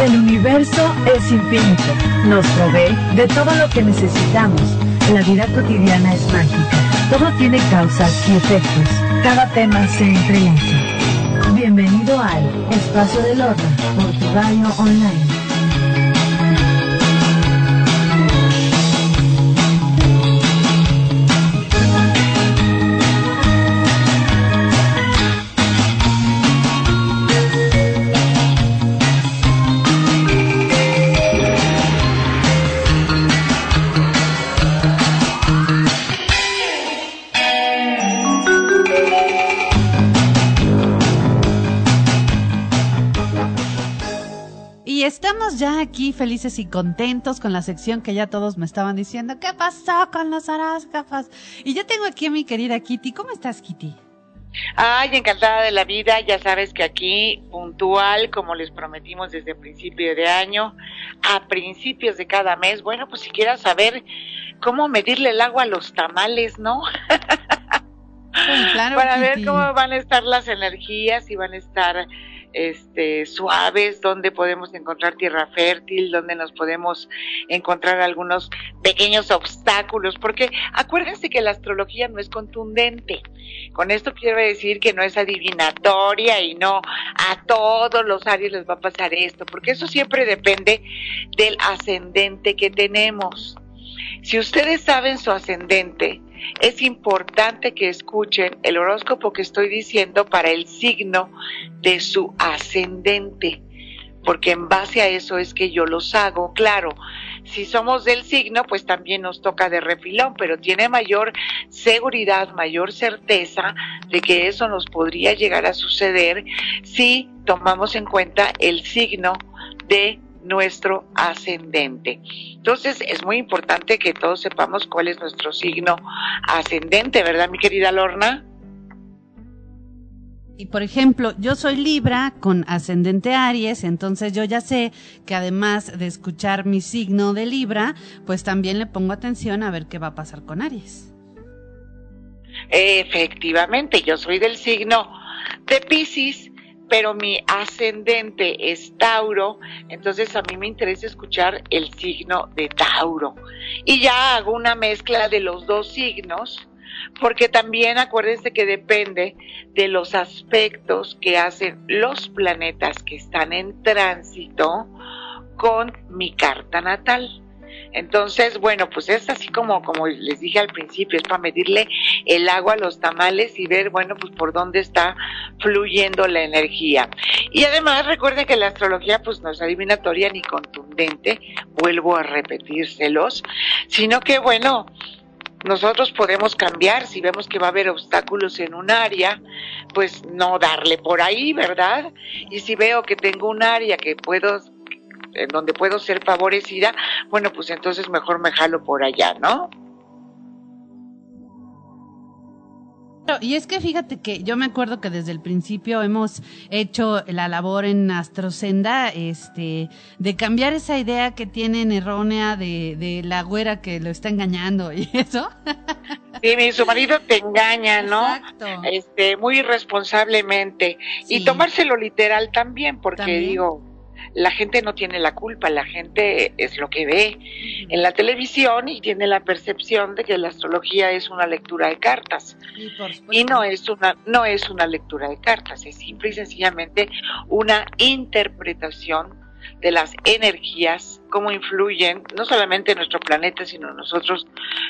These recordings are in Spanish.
El universo es infinito. Nos provee de todo lo que necesitamos. La vida cotidiana es mágica. Todo tiene causas y efectos. Cada tema se entrelaza. Bienvenido al Espacio del Horno por online. Aquí felices y contentos con la sección que ya todos me estaban diciendo, ¿qué pasó con los horóscopos? Y yo tengo aquí a mi querida Kitty. ¿Cómo estás, Kitty? Ay, encantada de la vida. Ya sabes que aquí, puntual, como les prometimos desde principio de año, a principios de cada mes, bueno, pues si quieras saber cómo medirle el agua a los tamales, ¿no? claro, Para ver cómo van a estar las energías y van a estar este, suaves, donde podemos encontrar tierra fértil, donde nos podemos encontrar algunos pequeños obstáculos, porque acuérdense que la astrología no es contundente. Con esto quiero decir que no es adivinatoria y no a todos los Aries les va a pasar esto, porque eso siempre depende del ascendente que tenemos. Si ustedes saben su ascendente, es importante que escuchen el horóscopo que estoy diciendo para el signo de su ascendente, porque en base a eso es que yo los hago. Claro, si somos del signo, pues también nos toca de refilón, pero tiene mayor seguridad, mayor certeza de que eso nos podría llegar a suceder si tomamos en cuenta el signo de nuestro ascendente. Entonces es muy importante que todos sepamos cuál es nuestro signo ascendente, ¿verdad, mi querida Lorna? Y por ejemplo, yo soy Libra con ascendente Aries, entonces yo ya sé que además de escuchar mi signo de Libra, pues también le pongo atención a ver qué va a pasar con Aries. Efectivamente, yo soy del signo de Pisces pero mi ascendente es Tauro, entonces a mí me interesa escuchar el signo de Tauro. Y ya hago una mezcla de los dos signos, porque también acuérdense que depende de los aspectos que hacen los planetas que están en tránsito con mi carta natal. Entonces, bueno, pues es así como, como les dije al principio, es para medirle el agua a los tamales y ver, bueno, pues por dónde está fluyendo la energía. Y además recuerden que la astrología pues no es adivinatoria ni contundente, vuelvo a repetírselos, sino que bueno, nosotros podemos cambiar si vemos que va a haber obstáculos en un área, pues no darle por ahí, ¿verdad? Y si veo que tengo un área que puedo en donde puedo ser favorecida, bueno, pues entonces mejor me jalo por allá, ¿no? Y es que fíjate que yo me acuerdo que desde el principio hemos hecho la labor en Astrocenda, este, de cambiar esa idea que tienen errónea de, de la güera que lo está engañando y eso. Sí, mi, su marido te engaña, ¿no? Exacto. Este, muy irresponsablemente. Y tomárselo literal también, porque digo, la gente no tiene la culpa, la gente es lo que ve en la televisión y tiene la percepción de que la astrología es una lectura de cartas. Y, no es una no es una lectura de cartas, es simple y sencillamente una interpretación de las energías, cómo influyen no solamente en nuestro planeta, sino nosotros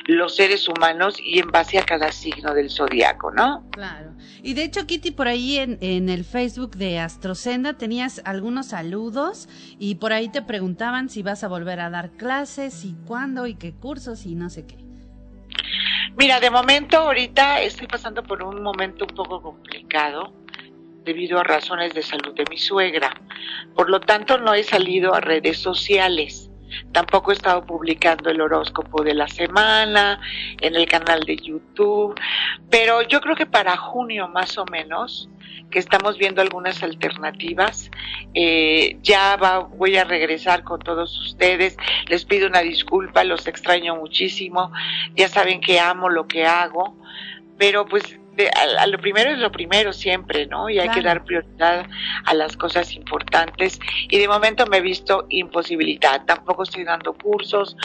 los seres humanos y en base a cada signo del zodiaco, ¿no? Claro. Y de hecho, Kitty, por ahí en, en el Facebook de Astrocenda tenías algunos saludos y por ahí te preguntaban si vas a volver a dar clases y cuándo y qué cursos y no sé qué. Mira, de momento ahorita estoy pasando por un momento un poco complicado debido a razones de salud de mi suegra. Por lo tanto, no he salido a redes sociales. Tampoco he estado publicando el horóscopo de la semana en el canal de YouTube, pero yo creo que para junio más o menos, que estamos viendo algunas alternativas, eh, ya voy a regresar con todos ustedes. Les pido una disculpa, los extraño muchísimo. Ya saben que amo lo que hago, pero pues a, lo primero es lo primero siempre, ¿no? Y hay que dar prioridad a las cosas importantes. Y de momento me he visto imposibilitada. Tampoco estoy dando cursos.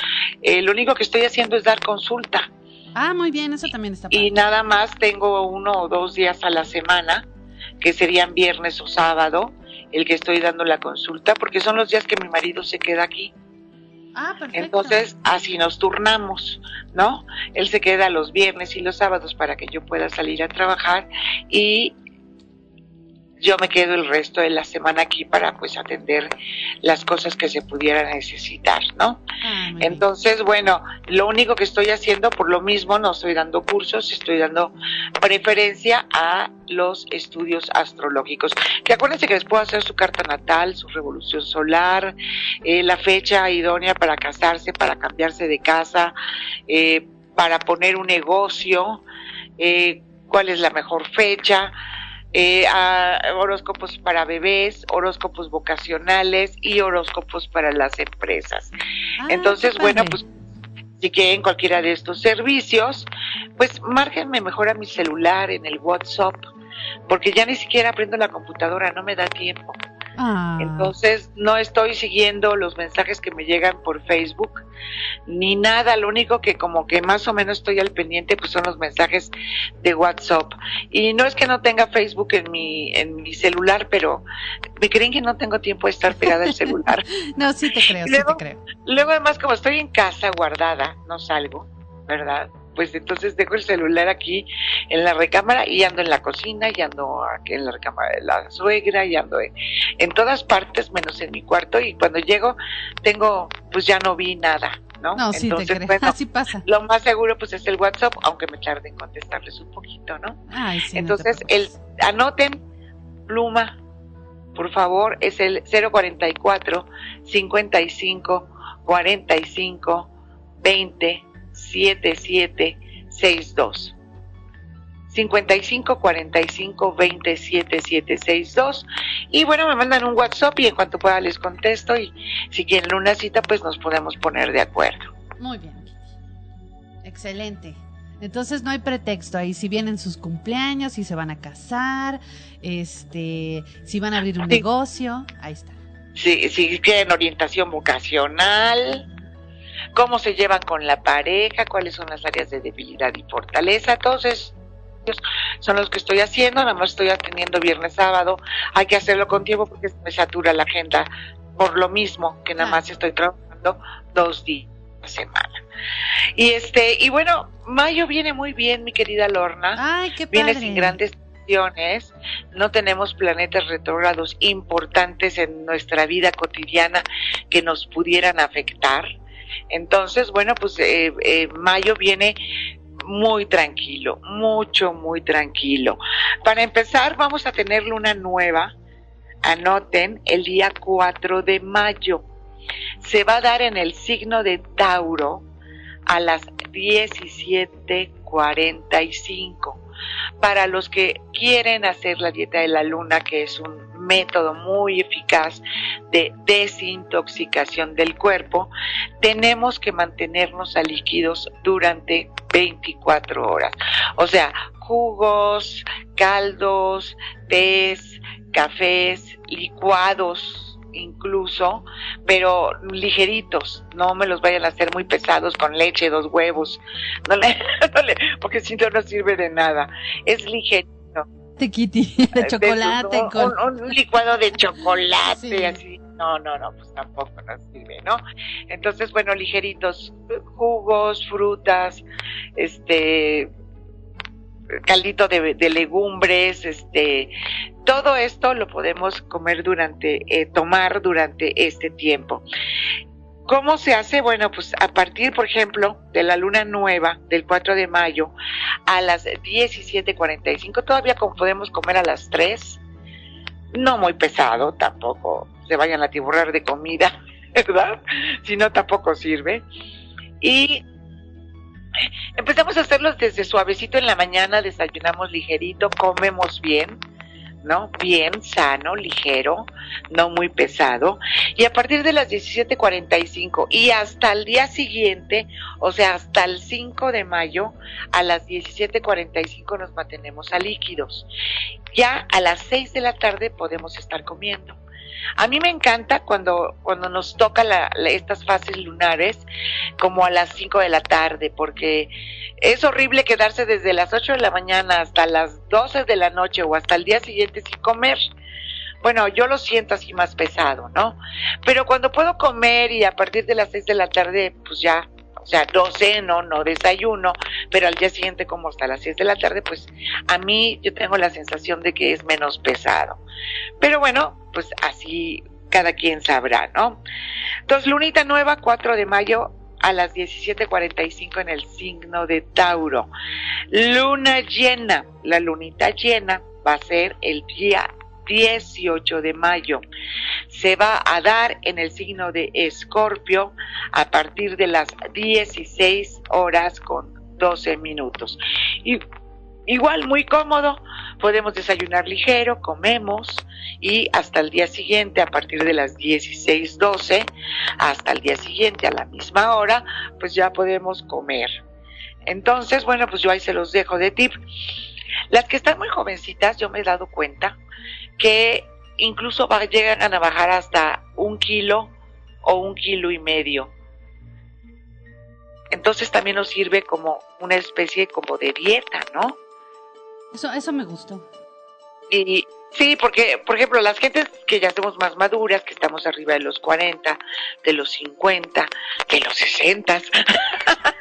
Eh, lo único que estoy haciendo es dar consulta. Ah, muy bien, eso también está. Y nada más tengo uno o dos días a la semana, que serían viernes o sábado, el que estoy dando la consulta, porque son los días que mi marido se queda aquí. Ah. Entonces, así nos turnamos, ¿no? Él se queda los viernes y los sábados para que yo pueda salir a trabajar y yo me quedo el resto de la semana aquí para pues atender las cosas que se pudieran necesitar, ¿no? Ah, Entonces, bueno, lo único que estoy haciendo por lo mismo, no estoy dando cursos, estoy dando preferencia a los estudios astrológicos. Que acuérdense que les puedo hacer su carta natal, su revolución solar, eh, la fecha idónea para casarse, para cambiarse de casa, eh, para poner un negocio, eh, cuál es la mejor fecha eh, horóscopos para bebés, horóscopos vocacionales y horóscopos para las empresas. Ah, Entonces, bueno, pues si quieren cualquiera de estos servicios, pues márquenme mejor a mi celular en el WhatsApp, porque ya ni siquiera prendo la computadora, no me da tiempo. Ah. Entonces no estoy siguiendo los mensajes que me llegan por Facebook ni nada, lo único que como que más o menos estoy al pendiente pues son los mensajes de WhatsApp. Y no es que no tenga Facebook en mi en mi celular, pero me creen que no tengo tiempo de estar pegada al celular. no, sí te creo, sí te creo. Luego además como estoy en casa guardada, no salgo, ¿verdad? Pues entonces dejo el celular aquí en la recámara y ando en la cocina y ando aquí en la recámara de la suegra y ando en, todas partes menos en mi cuarto y cuando llego tengo pues ya no vi nada ¿no? No, sí te. Así pasa. Lo más seguro pues es el WhatsApp, aunque me tarde en contestarles un poquito, ¿no? Ay, sí, Entonces, el anoten pluma, por favor, es el 044 55 45 20 7762. 55 45 20 7762 y bueno me mandan un WhatsApp y en cuanto pueda les contesto y si quieren una cita pues nos podemos poner de acuerdo. Muy bien. Excelente. Entonces no hay pretexto ahí si vienen sus cumpleaños, si se van a casar, este, si van a abrir un negocio, ahí está. Si, si quieren orientación vocacional, cómo se llevan con la pareja, cuáles son las áreas de debilidad y fortaleza, todos esos son los que estoy haciendo, nada más estoy atendiendo viernes, sábado, hay que hacerlo con tiempo porque me satura la agenda por lo mismo que nada más estoy trabajando dos días a semana. Y este, y bueno, mayo viene muy bien, mi querida Lorna. Ay, qué Viene sin grandes tensiones, no tenemos planetas retrógrados importantes en nuestra vida cotidiana que nos pudieran afectar. Entonces, bueno, pues eh, eh, mayo viene muy tranquilo, mucho, muy tranquilo. Para empezar, vamos a tener luna nueva. Anoten el día 4 de mayo. Se va a dar en el signo de Tauro a las 17:45. Para los que quieren hacer la dieta de la luna, que es un método muy eficaz de desintoxicación del cuerpo, tenemos que mantenernos a líquidos durante 24 horas. O sea, jugos, caldos, tés, cafés, licuados, incluso, pero ligeritos, no me los vayan a hacer muy pesados con leche, dos huevos, no le, porque si no no sirve de nada, es ligerito. Kitty, de chocolate. un, licuado de chocolate, así. No, no, no, pues tampoco nos sirve, ¿no? Entonces, bueno, ligeritos, jugos, frutas, este, caldito de, legumbres, este, todo esto lo podemos comer durante, eh, tomar durante este tiempo. ¿Cómo se hace? Bueno, pues a partir, por ejemplo, de la luna nueva del 4 de mayo a las 17:45, todavía podemos comer a las 3. No muy pesado, tampoco se vayan a tiburrar de comida, ¿verdad? Si no, tampoco sirve. Y empezamos a hacerlos desde suavecito en la mañana, desayunamos ligerito, comemos bien, ¿no? Bien sano, ligero, no muy pesado. Y a partir de las 17:45 y hasta el día siguiente, o sea, hasta el 5 de mayo, a las 17:45 nos mantenemos a líquidos. Ya a las 6 de la tarde podemos estar comiendo. A mí me encanta cuando, cuando nos toca estas fases lunares como a las 5 de la tarde, porque es horrible quedarse desde las 8 de la mañana hasta las 12 de la noche o hasta el día siguiente sin comer. Bueno, yo lo siento así más pesado, ¿no? Pero cuando puedo comer y a partir de las 6 de la tarde, pues ya o sea, no ceno, no desayuno, pero al día siguiente como hasta las 6 de la tarde, pues a mí yo tengo la sensación de que es menos pesado. Pero bueno, pues así cada quien sabrá, ¿no? Entonces, lunita nueva, 4 de mayo a las 17:45 en el signo de Tauro. Luna llena, la lunita llena va a ser el día 18 de mayo. Se va a dar en el signo de Escorpio a partir de las 16 horas con 12 minutos. Y igual muy cómodo, podemos desayunar ligero, comemos y hasta el día siguiente a partir de las 16:12 hasta el día siguiente a la misma hora, pues ya podemos comer. Entonces, bueno, pues yo ahí se los dejo de tip. Las que están muy jovencitas, yo me he dado cuenta que incluso llegan a bajar hasta un kilo o un kilo y medio. Entonces también nos sirve como una especie como de dieta, ¿no? Eso, eso me gustó. Y sí, porque, por ejemplo, las gentes que ya somos más maduras, que estamos arriba de los 40, de los 50, de los 60,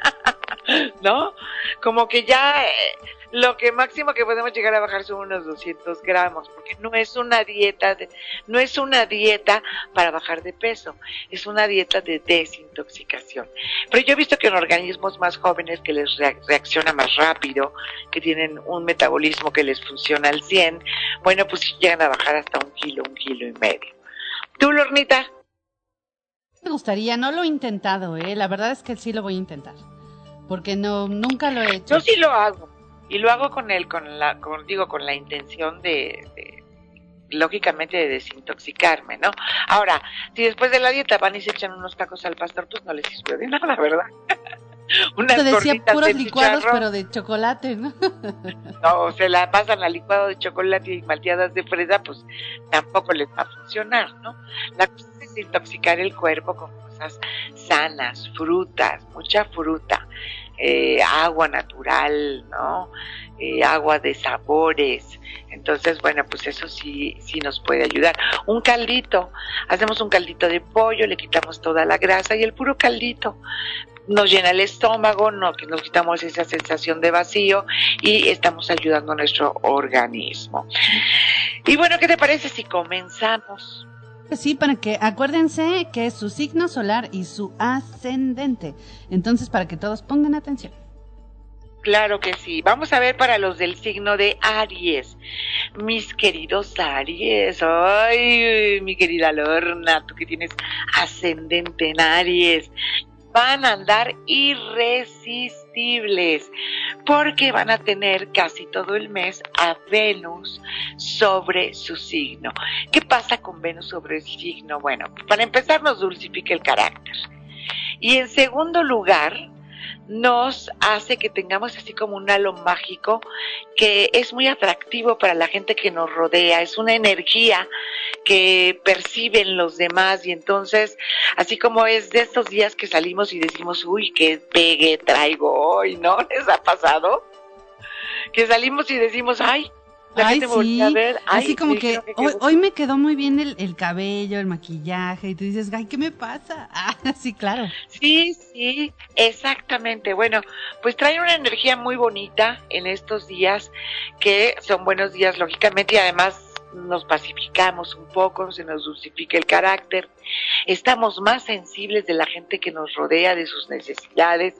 ¿no? Como que ya eh, lo que máximo que podemos llegar a bajar son unos 200 gramos, porque no es una dieta, de, no es una dieta para bajar de peso, es una dieta de desintoxicación. Pero yo he visto que en organismos más jóvenes que les reacciona más rápido, que tienen un metabolismo que les funciona al 100, bueno, pues llegan a bajar hasta un kilo, un kilo y medio. ¿Tú, Lornita? Me gustaría, no lo he intentado, ¿eh? la verdad es que sí lo voy a intentar, porque no, nunca lo he hecho. Yo sí lo hago y lo hago con el con la con, digo con la intención de, lógicamente de desintoxicarme, ¿no? Ahora, si después de la dieta van y se echan unos tacos al pastor, pues no les sirve de nada, ¿verdad? Unas Te decía puros licuados, pero de chocolate, ¿no? no, se la pasan al licuado de chocolate y malteadas de fresa, pues tampoco les va a funcionar, ¿no? La cosa es desintoxicar el cuerpo con cosas sanas, frutas, mucha fruta, eh, agua natural, ¿no? Eh, agua de sabores. Entonces, bueno, pues eso sí, sí nos puede ayudar. Un caldito, hacemos un caldito de pollo, le quitamos toda la grasa y el puro caldito nos llena el estómago, no, que nos quitamos esa sensación de vacío y estamos ayudando a nuestro organismo. Y bueno, ¿qué te parece si comenzamos? Sí, para que acuérdense que es su signo solar y su ascendente. Entonces, para que todos pongan atención. Claro que sí. Vamos a ver para los del signo de Aries. Mis queridos Aries. Ay, mi querida Lorna, tú que tienes ascendente en Aries van a andar irresistibles porque van a tener casi todo el mes a Venus sobre su signo. ¿Qué pasa con Venus sobre el signo? Bueno, para empezar nos dulcifica el carácter. Y en segundo lugar, nos hace que tengamos así como un halo mágico que es muy atractivo para la gente que nos rodea, es una energía que perciben los demás y entonces así como es de estos días que salimos y decimos, uy, qué pegue traigo hoy, ¿no? ¿Les ha pasado? Que salimos y decimos, ay, Ay, sí. Así como que hoy, me quedó muy bien el, cabello, el maquillaje, y tú dices, ay, ¿qué me pasa? Ah, sí, claro. Sí, sí, exactamente. Bueno, pues trae una energía muy bonita en estos días, que son buenos días, lógicamente, y además nos pacificamos un poco, se nos dulcifica el carácter, estamos más sensibles de la gente que nos rodea, de sus necesidades,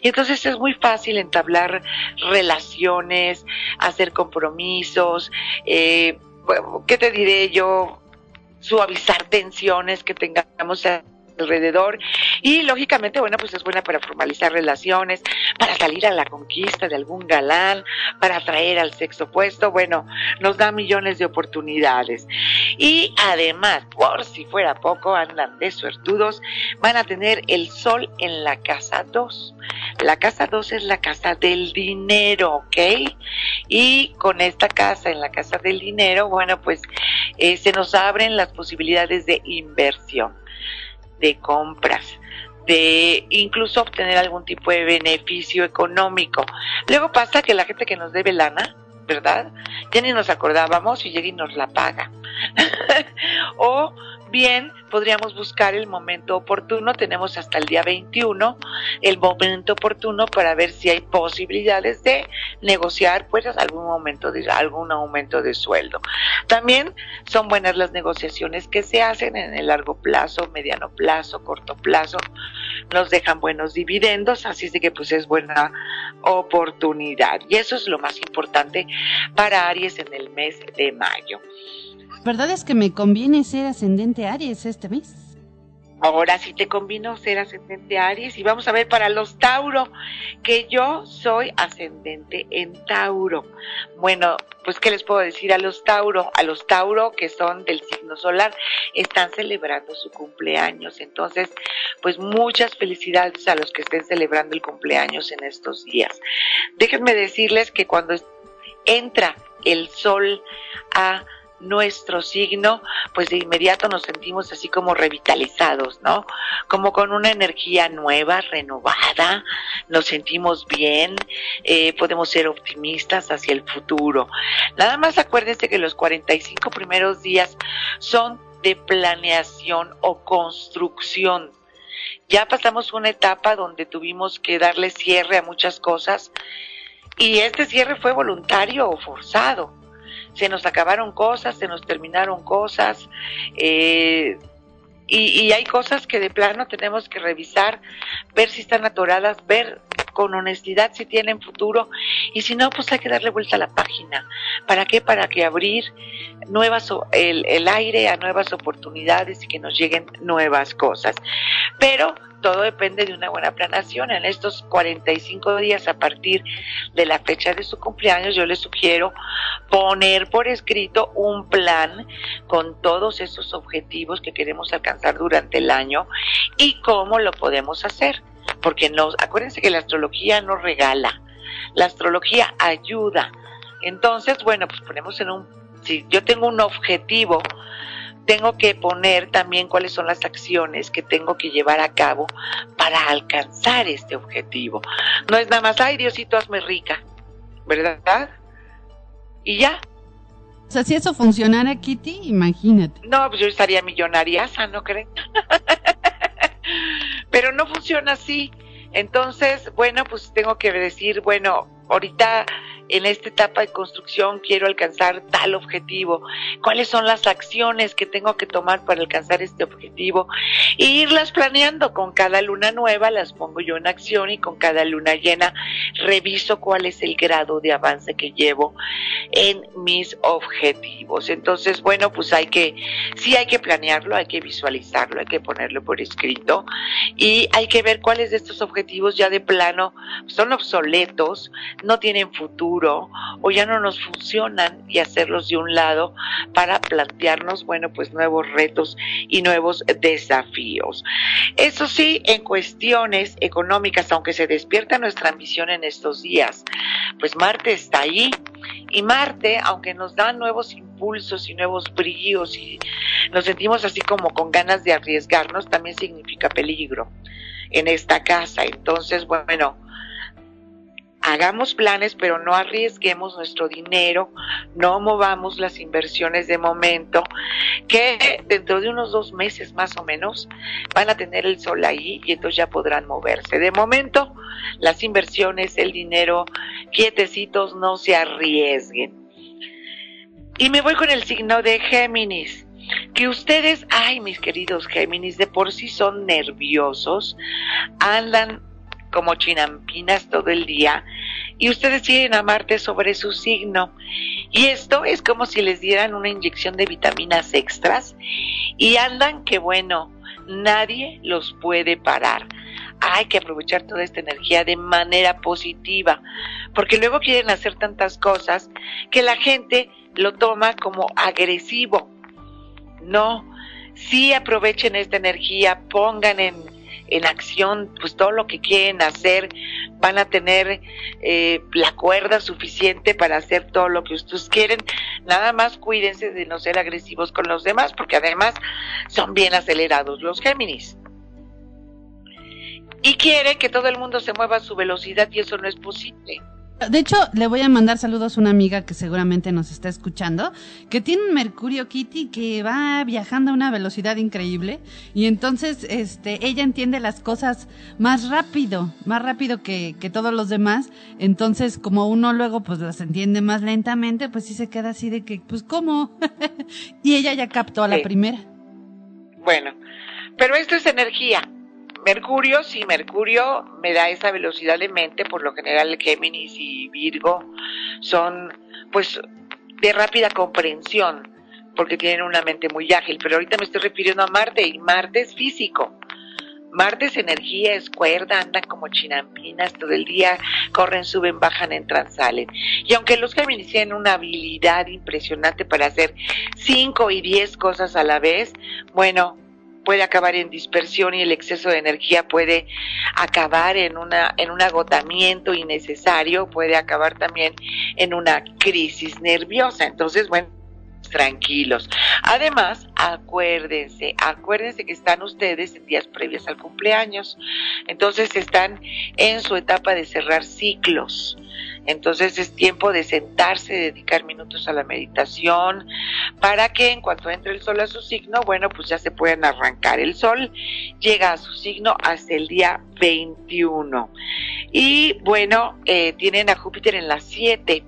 y entonces es muy fácil entablar relaciones, hacer compromisos, eh, ¿qué te diré yo? Suavizar tensiones que tengamos alrededor y lógicamente, bueno, pues es buena para formalizar relaciones, para salir a la conquista de algún galán, para atraer al sexo opuesto, bueno, nos da millones de oportunidades. Y además, por si fuera poco, andan de suertudos, van a tener el sol en la casa 2. La casa 2 es la casa del dinero, ¿ok? Y con esta casa, en la casa del dinero, bueno, pues eh, se nos abren las posibilidades de inversión, de compras, de incluso obtener algún tipo de beneficio económico. Luego pasa que la gente que nos debe lana, ¿verdad? Ya ni nos acordábamos y llega y nos la paga. o bien podríamos buscar el momento oportuno, tenemos hasta el día 21 el momento oportuno para ver si hay posibilidades de negociar pues algún momento de algún aumento de sueldo. También son buenas las negociaciones que se hacen en el largo plazo, mediano plazo, corto plazo, nos dejan buenos dividendos, así de que pues es buena oportunidad y eso es lo más importante para Aries en el mes de mayo verdad es que me conviene ser ascendente Aries este mes. Ahora sí te convino ser ascendente Aries y vamos a ver para los Tauro, que yo soy ascendente en Tauro. Bueno, pues qué les puedo decir a los Tauro, a los Tauro que son del signo solar, están celebrando su cumpleaños. Entonces, pues muchas felicidades a los que estén celebrando el cumpleaños en estos días. Déjenme decirles que cuando entra el sol a nuestro signo, pues de inmediato nos sentimos así como revitalizados, ¿no? Como con una energía nueva, renovada, nos sentimos bien, eh, podemos ser optimistas hacia el futuro. Nada más acuérdense que los 45 primeros días son de planeación o construcción. Ya pasamos una etapa donde tuvimos que darle cierre a muchas cosas y este cierre fue voluntario o forzado se nos acabaron cosas, se nos terminaron cosas, eh, y, y, hay cosas que de plano tenemos que revisar, ver si están atoradas, ver con honestidad si tienen futuro y si no, pues hay que darle vuelta a la página. ¿Para qué? Para que abrir nuevas el, el aire a nuevas oportunidades y que nos lleguen nuevas cosas. Pero todo depende de una buena planación. En estos 45 días a partir de la fecha de su cumpleaños, yo les sugiero poner por escrito un plan con todos esos objetivos que queremos alcanzar durante el año y cómo lo podemos hacer porque nos, acuérdense que la astrología no regala, la astrología ayuda. Entonces, bueno, pues ponemos en un, si yo tengo un objetivo, tengo que poner también cuáles son las acciones que tengo que llevar a cabo para alcanzar este objetivo. No es nada más, ay Diosito, hazme rica, ¿verdad? Y ya. O sea, si eso funcionara, Kitty, imagínate. No, pues yo estaría millonaria, ¿no creen? pero no funciona así. Entonces, bueno, pues tengo que decir, bueno, ahorita en esta etapa de construcción quiero alcanzar tal objetivo, cuáles son las acciones que tengo que tomar para alcanzar este objetivo e irlas planeando. Con cada luna nueva, las pongo yo en acción y con cada luna llena reviso cuál es el grado de avance que llevo en mis objetivos. Entonces, bueno, pues hay que, sí hay que planearlo, hay que visualizarlo, hay que ponerlo por escrito y hay que ver cuáles de estos objetivos ya de plano son obsoletos, no tienen futuro o ya no nos funcionan y hacerlos de un lado para plantearnos, bueno, pues nuevos retos y nuevos desafíos. Eso sí, en cuestiones económicas, aunque se despierta nuestra ambición en estos días, pues Marte está ahí y Marte, aunque nos da nuevos impulsos y nuevos brillos y nos sentimos así como con ganas de arriesgarnos, también significa peligro en esta casa. Entonces, bueno, hagamos planes, pero no arriesguemos nuestro dinero, no movamos las inversiones de momento, que dentro de unos dos meses más o menos van a tener el sol ahí y entonces ya podrán moverse. De momento, las inversiones, el dinero, quietecitos, no se arriesguen. Y me voy con el signo de Géminis que ustedes, ay mis queridos Géminis, de por sí son nerviosos, andan como chinampinas todo el día y ustedes tienen a Marte sobre su signo. Y esto es como si les dieran una inyección de vitaminas extras y andan que bueno, nadie los puede parar. Hay que aprovechar toda esta energía de manera positiva, porque luego quieren hacer tantas cosas que la gente lo toma como agresivo. No, sí aprovechen esta energía, pongan en, en acción pues todo lo que quieren hacer, van a tener eh, la cuerda suficiente para hacer todo lo que ustedes quieren, nada más cuídense de no ser agresivos con los demás, porque además son bien acelerados los Géminis. Y quieren que todo el mundo se mueva a su velocidad y eso no es posible. De hecho, le voy a mandar saludos a una amiga que seguramente nos está escuchando, que tiene un Mercurio Kitty que va viajando a una velocidad increíble y entonces este ella entiende las cosas más rápido, más rápido que, que todos los demás. Entonces, como uno luego pues las entiende más lentamente, pues sí se queda así de que, pues ¿cómo? y ella ya captó a la primera. Bueno, pero esto es energía Mercurio, sí, Mercurio me da esa velocidad de mente, por lo general Géminis y Virgo son pues de rápida comprensión, porque tienen una mente muy ágil, pero ahorita me estoy refiriendo a Marte y Marte es físico. Marte es energía, es cuerda, andan como chinampinas todo el día, corren, suben, bajan, entran, salen. Y aunque los Géminis tienen una habilidad impresionante para hacer cinco y diez cosas a la vez, bueno, puede acabar en dispersión y el exceso de energía puede acabar en una en un agotamiento innecesario, puede acabar también en una crisis nerviosa. Entonces, bueno, tranquilos. Además, acuérdense, acuérdense que están ustedes en días previos al cumpleaños. Entonces están en su etapa de cerrar ciclos. Entonces es tiempo de sentarse, dedicar minutos a la meditación, para que en cuanto entre el sol a su signo, bueno, pues ya se puedan arrancar. El sol llega a su signo hasta el día 21. Y bueno, eh, tienen a Júpiter en las 7.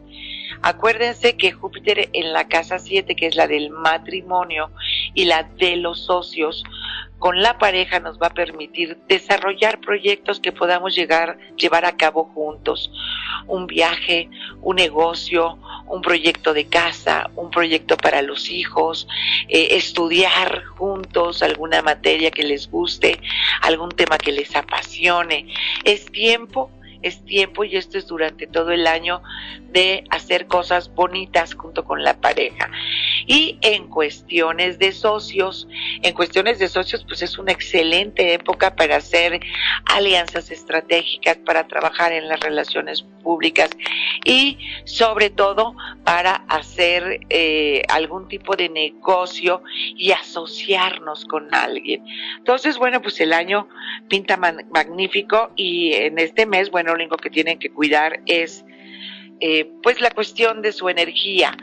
Acuérdense que Júpiter en la casa 7, que es la del matrimonio y la de los socios, con la pareja nos va a permitir desarrollar proyectos que podamos llegar, llevar a cabo juntos. Un viaje, un negocio, un proyecto de casa, un proyecto para los hijos, eh, estudiar juntos alguna materia que les guste, algún tema que les apasione. Es tiempo es tiempo y esto es durante todo el año de hacer cosas bonitas junto con la pareja. Y en cuestiones de socios, en cuestiones de socios, pues es una excelente época para hacer alianzas estratégicas, para trabajar en las relaciones públicas y sobre todo para hacer eh, algún tipo de negocio y asociarnos con alguien. Entonces, bueno, pues el año pinta magnífico y en este mes, bueno, lo único que tienen que cuidar es eh, pues la cuestión de su energía,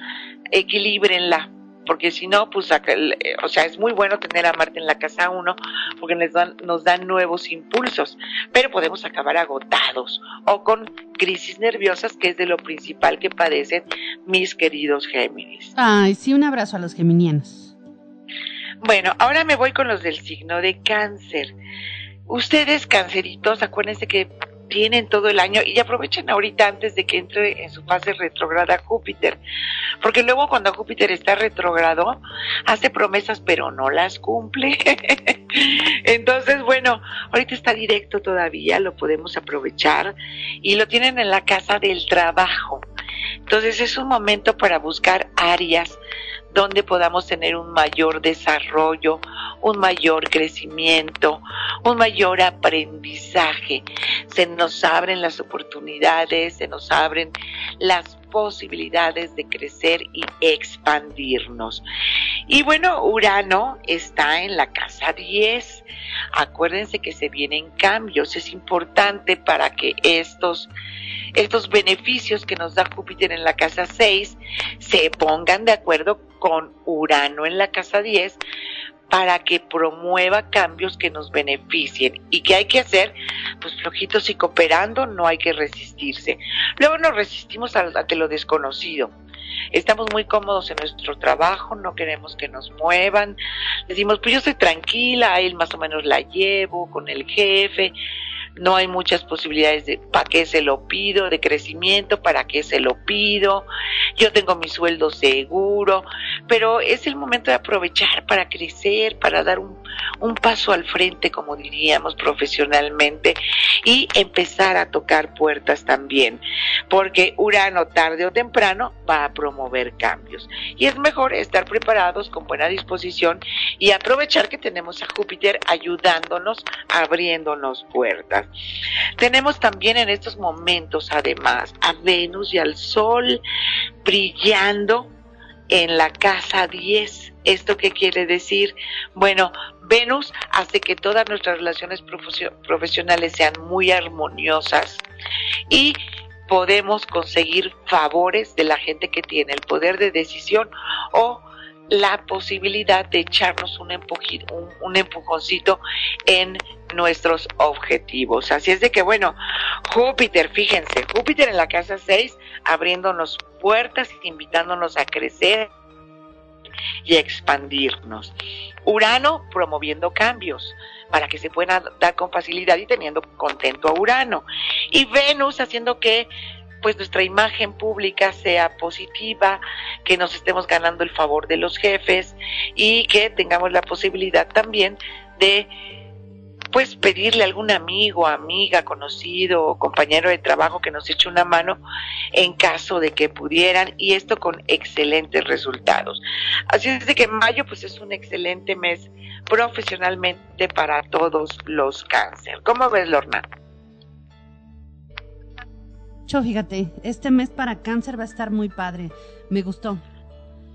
equilíbrenla, porque si no, pues, eh, o sea, es muy bueno tener a Marte en la casa 1 porque nos dan, nos dan nuevos impulsos, pero podemos acabar agotados o con crisis nerviosas, que es de lo principal que padecen mis queridos Géminis. Ay, sí, un abrazo a los geminianos. Bueno, ahora me voy con los del signo de cáncer. Ustedes, canceritos, acuérdense que tienen todo el año y aprovechen ahorita antes de que entre en su fase retrograda Júpiter, porque luego cuando Júpiter está retrogrado hace promesas pero no las cumple. Entonces, bueno, ahorita está directo todavía, lo podemos aprovechar y lo tienen en la casa del trabajo. Entonces es un momento para buscar áreas donde podamos tener un mayor desarrollo, un mayor crecimiento, un mayor aprendizaje. Se nos abren las oportunidades, se nos abren las posibilidades de crecer y expandirnos. Y bueno, Urano está en la casa 10. Acuérdense que se vienen cambios. Es importante para que estos estos beneficios que nos da Júpiter en la casa 6 se pongan de acuerdo con Urano en la casa 10 para que promueva cambios que nos beneficien. ¿Y qué hay que hacer? Pues flojitos y cooperando, no hay que resistirse. Luego nos resistimos ante lo desconocido. Estamos muy cómodos en nuestro trabajo, no queremos que nos muevan. Decimos, pues yo estoy tranquila, él más o menos la llevo con el jefe, no hay muchas posibilidades de para qué se lo pido, de crecimiento, para qué se lo pido, yo tengo mi sueldo seguro, pero es el momento de aprovechar para crecer, para dar un, un paso al frente, como diríamos profesionalmente, y empezar a tocar puertas también, porque Urano tarde o temprano va a promover cambios. Y es mejor estar preparados con buena disposición y aprovechar que tenemos a Júpiter ayudándonos, abriéndonos puertas. Tenemos también en estos momentos, además, a Venus y al Sol brillando en la casa 10. ¿Esto qué quiere decir? Bueno, Venus hace que todas nuestras relaciones profesionales sean muy armoniosas y podemos conseguir favores de la gente que tiene el poder de decisión o la posibilidad de echarnos un, un, empujoncito en nuestros objetivos. Así es de que, bueno, Júpiter, fíjense, Júpiter en la casa 6, abriéndonos puertas invitándonos a crecer y a expandirnos. Urano promoviendo cambios para que se puedan dar con facilidad y teniendo contento a Urano. Y Venus haciendo que pues nuestra imagen pública sea positiva, que nos estemos ganando el favor de los jefes y que tengamos la posibilidad también de pues pedirle a algún amigo, amiga, conocido compañero de trabajo que nos eche una mano en caso de que pudieran y esto con excelentes resultados. Así es de que mayo pues es un excelente mes profesionalmente para todos los cáncer. ¿Cómo ves, Lorna? Fíjate, este mes para cáncer va a estar muy padre. Me gustó.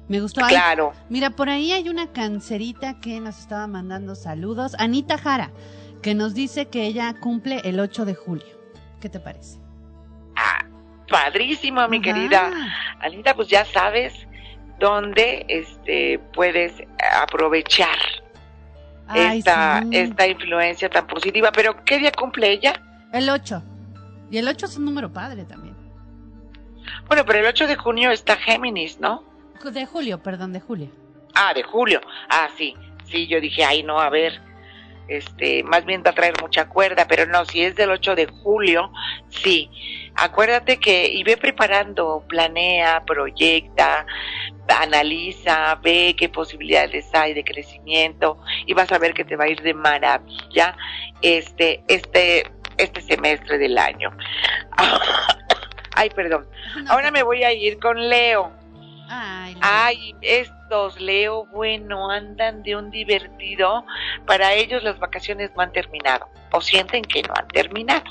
Me gustó. Claro. mira, por ahí hay una cancerita que nos estaba mandando saludos. Anita Jara, que nos dice que ella cumple el 8 de julio. ¿Qué te parece? Ah, padrísimo, mi querida. Anita, pues ya sabes dónde este, puedes aprovechar esta, esta influencia tan positiva. Pero, ¿qué día cumple ella? El 8. Y el 8 es un número padre también. Bueno, pero el 8 de junio está Géminis, ¿no? De julio, perdón, de julio. Ah, de julio. Ah, sí. Sí, yo dije, ay, no, a ver. Este, más bien va a traer mucha cuerda, pero no, si es del 8 de julio, sí. Acuérdate que, y ve preparando, planea, proyecta, analiza, ve qué posibilidades hay de crecimiento y vas a ver que te va a ir de maravilla este, este este semestre del año. Ay, perdón. Ahora me voy a ir con Leo. Ay, Ay, estos Leo, bueno, andan de un divertido. Para ellos las vacaciones no han terminado o sienten que no han terminado.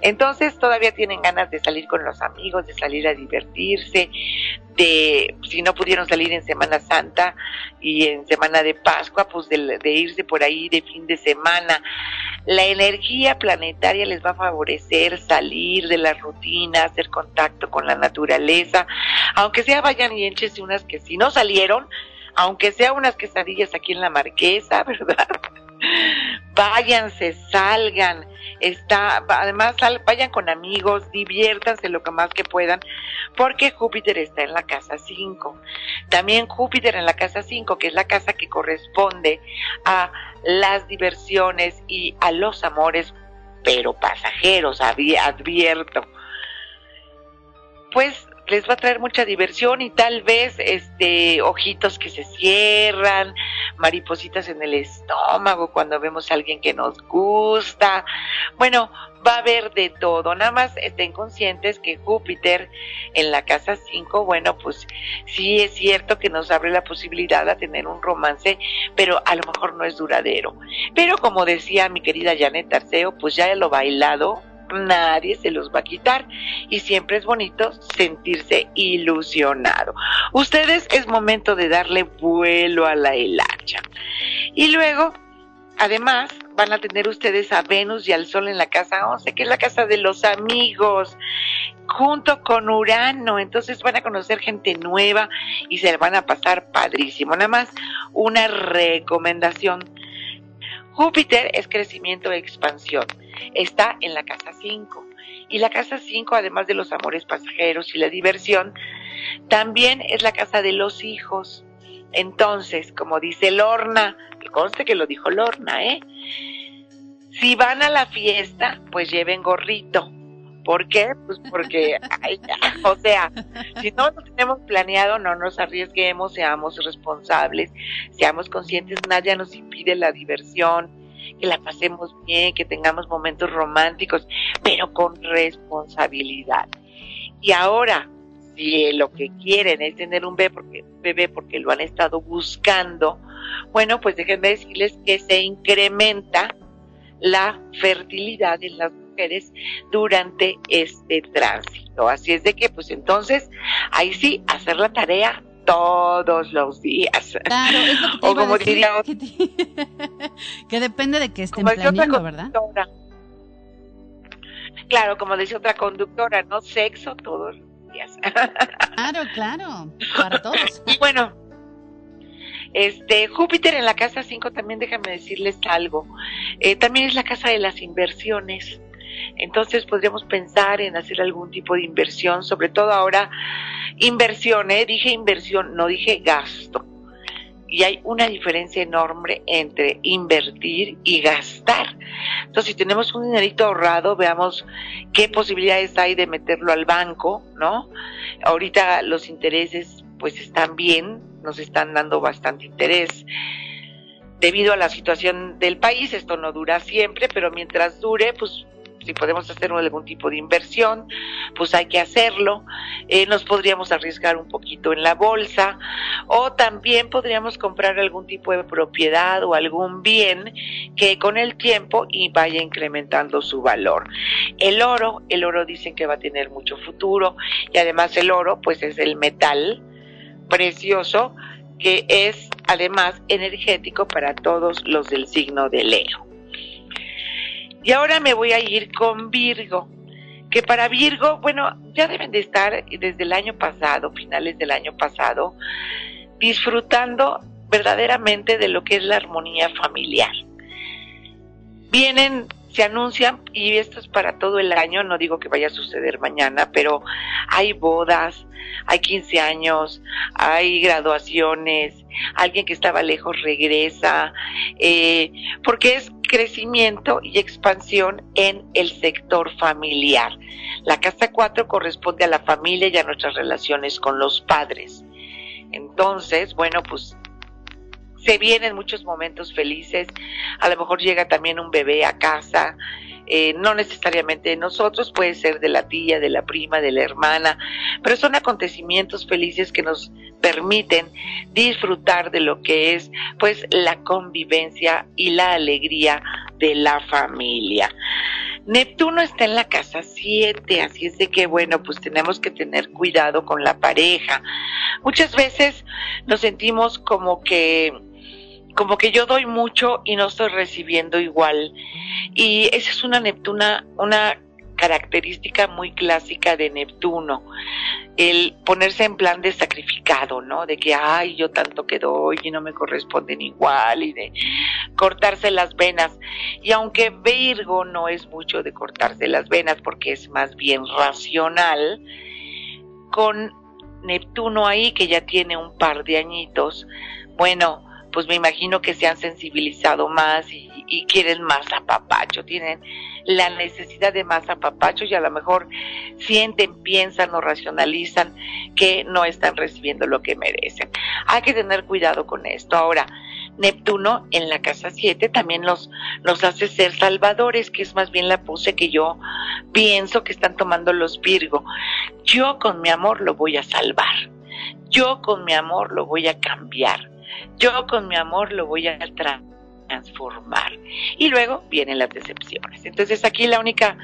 Entonces todavía tienen ganas de salir con los amigos, de salir a divertirse, de, si no pudieron salir en Semana Santa y en Semana de Pascua, pues de, irse por ahí de fin de semana. La energía planetaria les va a favorecer salir de la rutina, hacer contacto con la naturaleza, aunque sea vayan y échense unas que si no salieron, aunque sea unas quesadillas aquí en la marquesa, ¿verdad? Váyanse, salgan, está, además vayan con amigos, diviértanse lo que más que puedan, porque Júpiter está en la casa 5. También Júpiter en la casa 5, que es la casa que corresponde a las diversiones y a los amores, pero pasajeros, advierto. Pues les va a traer mucha diversión y tal vez este ojitos que se cierran, maripositas en el estómago cuando vemos a alguien que nos gusta. Bueno, va a haber de todo. Nada más estén conscientes que Júpiter en la casa 5, bueno, pues sí es cierto que nos abre la posibilidad de tener un romance, pero a lo mejor no es duradero. Pero como decía mi querida Janet Arceo, pues ya lo bailado nadie se los va a quitar y siempre es bonito sentirse ilusionado. Ustedes es momento de darle vuelo a la helacha. Y luego, además, van a tener ustedes a Venus y al Sol en la casa 11, que es la casa de los amigos, junto con Urano. Entonces van a conocer gente nueva y se van a pasar padrísimo. Nada más una recomendación. Júpiter es crecimiento e expansión está en la casa 5. Y la casa 5, además de los amores pasajeros y la diversión, también es la casa de los hijos. Entonces, como dice Lorna, conste que lo dijo Lorna, ¿eh? Si van a la fiesta, pues lleven gorrito, ¿Por qué? Pues porque, o sea, si no lo tenemos planeado, no nos arriesguemos, seamos responsables, seamos conscientes, nadie nos impide la diversión, que la pasemos bien, que tengamos momentos románticos, pero con responsabilidad. Y ahora, si lo que quieren es tener un bebé porque, bebé porque lo han estado buscando, bueno, pues déjenme decirles que se incrementa la fertilidad en las mujeres durante este tránsito. Así es de que, pues entonces, ahí sí, hacer la tarea todos los días. Claro, es lo que o como diría que, depende de que estén planeando, ¿verdad? Claro, como dice otra conductora, no sexo todos los días. Claro, claro, para todos. Y bueno, este, Júpiter en la casa 5 también déjame decirles algo. Eh, también es la casa de las inversiones. Entonces podríamos pensar en hacer algún tipo de inversión, sobre todo ahora inversión, ¿eh? dije inversión, no dije gasto. Y hay una diferencia enorme entre invertir y gastar. Entonces, si tenemos un dinerito ahorrado, veamos qué posibilidades hay de meterlo al banco, ¿no? Ahorita los intereses pues están bien, nos están dando bastante interés. Debido a la situación del país, esto no dura siempre, pero mientras dure, pues si podemos hacer algún tipo de inversión, pues hay que hacerlo. Eh, nos podríamos arriesgar un poquito en la bolsa o también podríamos comprar algún tipo de propiedad o algún bien que con el tiempo y vaya incrementando su valor. El oro, el oro dicen que va a tener mucho futuro y además el oro pues es el metal precioso que es además energético para todos los del signo de Leo. Y ahora me voy a ir con Virgo, que para Virgo, bueno, ya deben de estar desde el año pasado, finales del año pasado, disfrutando verdaderamente de lo que es la armonía familiar. Vienen se anuncian, y esto es para todo el año, no digo que vaya a suceder mañana, pero hay bodas, hay 15 años, hay graduaciones, alguien que estaba lejos regresa, eh, porque es crecimiento y expansión en el sector familiar. La casa 4 corresponde a la familia y a nuestras relaciones con los padres. Entonces, bueno, pues se vienen muchos momentos felices, a lo mejor llega también un bebé a casa, eh, no necesariamente de nosotros, puede ser de la tía, de la prima, de la hermana, pero son acontecimientos felices que nos permiten disfrutar de lo que es pues la convivencia y la alegría de la familia. Neptuno está en la casa 7, así es de que, bueno, pues tenemos que tener cuidado con la pareja. Muchas veces nos sentimos como que como que yo doy mucho y no estoy recibiendo igual. Y esa es una Neptuna, una característica muy clásica de Neptuno, el ponerse en plan de sacrificado, ¿no? De que, ay, yo tanto que doy y no me corresponden igual y de cortarse las venas. Y aunque Virgo no es mucho de cortarse las venas porque es más bien racional, con Neptuno ahí que ya tiene un par de añitos, bueno, pues me imagino que se han sensibilizado más y, quieren más apapacho, tienen la necesidad de más apapacho y a lo mejor sienten, piensan o racionalizan que no están recibiendo lo que merecen. Hay que tener cuidado con esto. Ahora, Neptuno en la casa 7 también los, los hace ser salvadores, que es más bien la pose que yo pienso que están tomando los Virgo. Yo con mi amor lo voy a salvar. Yo con mi amor lo voy a cambiar yo con mi amor lo voy a transformar. Y luego vienen las decepciones. Entonces aquí la única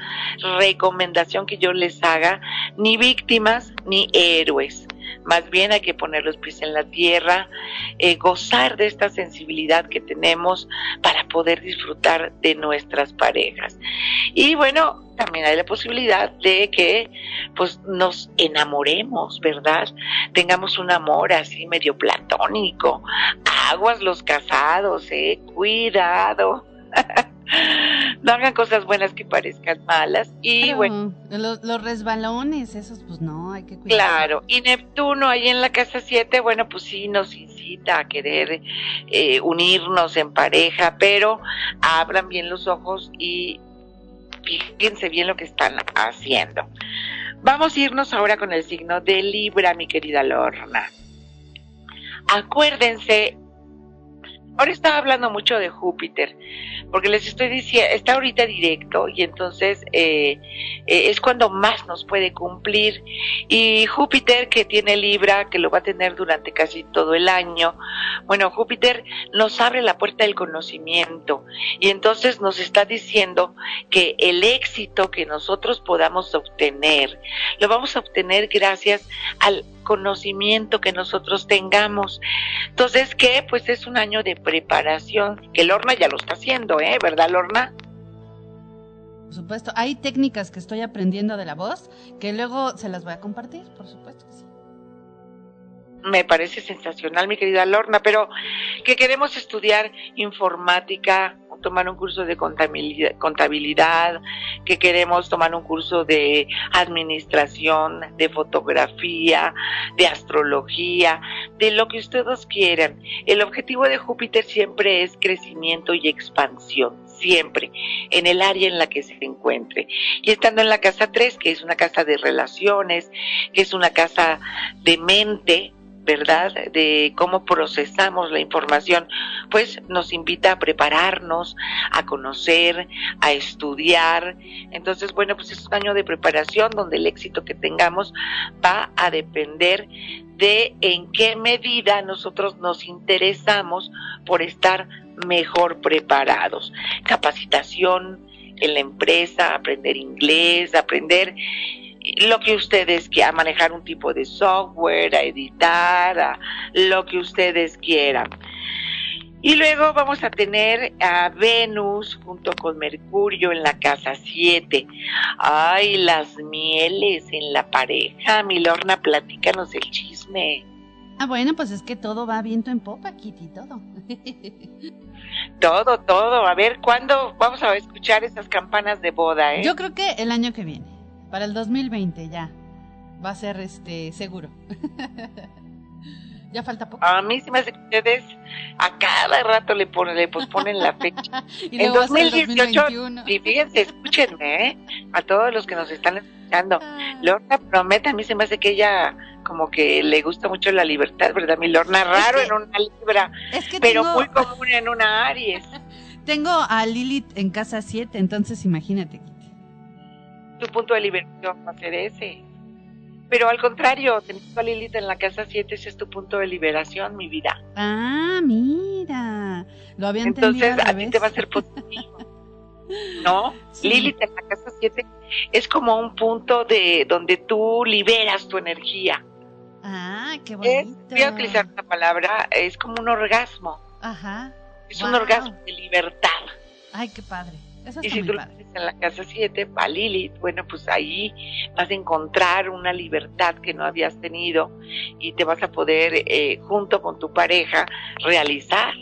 recomendación que yo les haga, ni víctimas ni héroes. Más bien hay que poner los pies en la tierra, eh, gozar de esta sensibilidad que tenemos para poder disfrutar de nuestras parejas. Y bueno, también hay la posibilidad de que pues nos enamoremos, ¿verdad? Tengamos un amor así medio platónico. Aguas los casados, eh, cuidado. no hagan cosas buenas que parezcan malas. Y bueno. Los, resbalones, esos, pues no, hay que cuidar. Claro, y Neptuno ahí en la casa 7, bueno, pues sí nos incita a querer eh, unirnos en pareja, pero abran bien los ojos y fíjense bien lo que están haciendo. Vamos a irnos ahora con el signo de Libra, mi querida Lorna. Acuérdense Ahora estaba hablando mucho de Júpiter, porque les estoy diciendo, está ahorita directo y entonces eh, eh, es cuando más nos puede cumplir. Y Júpiter que tiene Libra, que lo va a tener durante casi todo el año, bueno, Júpiter nos abre la puerta del conocimiento y entonces nos está diciendo que el éxito que nosotros podamos obtener, lo vamos a obtener gracias al conocimiento que nosotros tengamos. Entonces, ¿qué? Pues es un año de preparación, que Lorna ya lo está haciendo, ¿eh? ¿Verdad, Lorna? Por supuesto, hay técnicas que estoy aprendiendo de la voz que luego se las voy a compartir, por supuesto que sí. Me parece sensacional, mi querida Lorna, pero que queremos estudiar informática, tomar un curso de contabilidad, que queremos tomar un curso de administración, de fotografía, de astrología, de lo que ustedes quieran. El objetivo de Júpiter siempre es crecimiento y expansión, siempre, en el área en la que se encuentre. Y estando en la casa 3, que es una casa de relaciones, que es una casa de mente, ¿verdad? De cómo procesamos la información, pues nos invita a prepararnos, a conocer, a estudiar. Entonces, bueno, pues es un año de preparación donde el éxito que tengamos va a depender de en qué medida nosotros nos interesamos por estar mejor preparados. Capacitación en la empresa, aprender inglés, aprender lo que ustedes quieran, manejar un tipo de software, a editar, a lo que ustedes quieran. Y luego vamos a tener a Venus junto con Mercurio en la casa 7. Ay, las mieles en la pareja. Milorna, platícanos el chisme. Ah, bueno, pues es que todo va viento en popa, Kitty, todo. todo, todo. A ver, ¿cuándo vamos a escuchar esas campanas de boda, eh? Yo creo que el año que viene. Para el 2020 ya. Va a ser este seguro. ya falta poco. A mí se me hace que ustedes a cada rato le, ponen, le posponen la fecha. y en 2018, y fíjense, escúchenme, ¿eh? a todos los que nos están escuchando. Ah. Lorna promete, a mí se me hace que ella como que le gusta mucho la libertad, ¿verdad? Mi Lorna, raro en una Libra, pero muy común en una Aries. tengo a Lilith en casa 7, entonces imagínate tu punto de liberación va a ser ese. Pero al contrario, teniendo a Lilith en la casa 7, ese es tu punto de liberación, mi vida. Ah, mira. Lo había entendido. Entonces, a ti te va a ser positivo. ¿No? Lilith en la casa 7 es como un punto de donde tú liberas tu energía. Ah, qué bonito. voy a utilizar esta palabra, es como un orgasmo. Ajá. Es un orgasmo de libertad. Ay, qué padre y si tú lo en la casa 7, va Lilith, bueno, pues ahí vas a encontrar una libertad que no habías tenido y te vas a poder, eh, junto con tu pareja, realizar.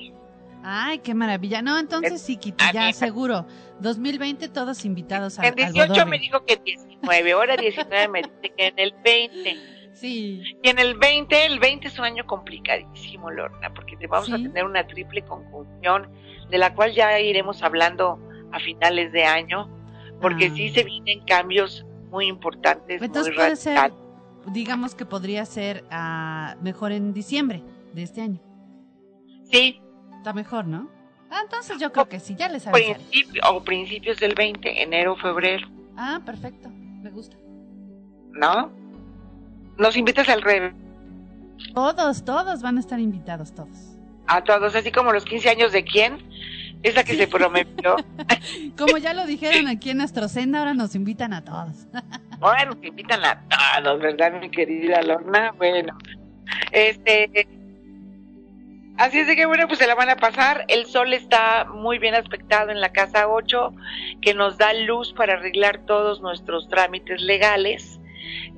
Ay, qué maravilla. No, entonces sí, Kitty, ya seguro. 2020 todos invitados a En 18 me dijo que 19, ahora 19 me dice que en el 20. Sí. Y en el 20, el 20 es un año complicadísimo, Lorna, porque te vamos a tener una triple conjunción de la cual ya iremos hablando a finales de año, porque sí ah. se vienen cambios muy importantes. Entonces puede ser, digamos que podría ser uh, mejor en diciembre de este año. Sí. Está mejor, ¿no? Ah, entonces yo creo que sí, ya les Principio, O principios del 20, enero, febrero. Ah, perfecto, me gusta. ¿No? Nos invitas al revés. Todos, todos van a estar invitados, todos. A todos, así como los 15 años de quién esa que se prometió. Como ya lo dijeron aquí en Astrocena, ahora nos invitan a todos. Bueno, nos invitan a todos, ¿verdad, mi querida Lorna? Bueno, este. Así es de que, bueno, pues se la van a pasar. El sol está muy bien aspectado en la casa 8, que nos da luz para arreglar todos nuestros trámites legales.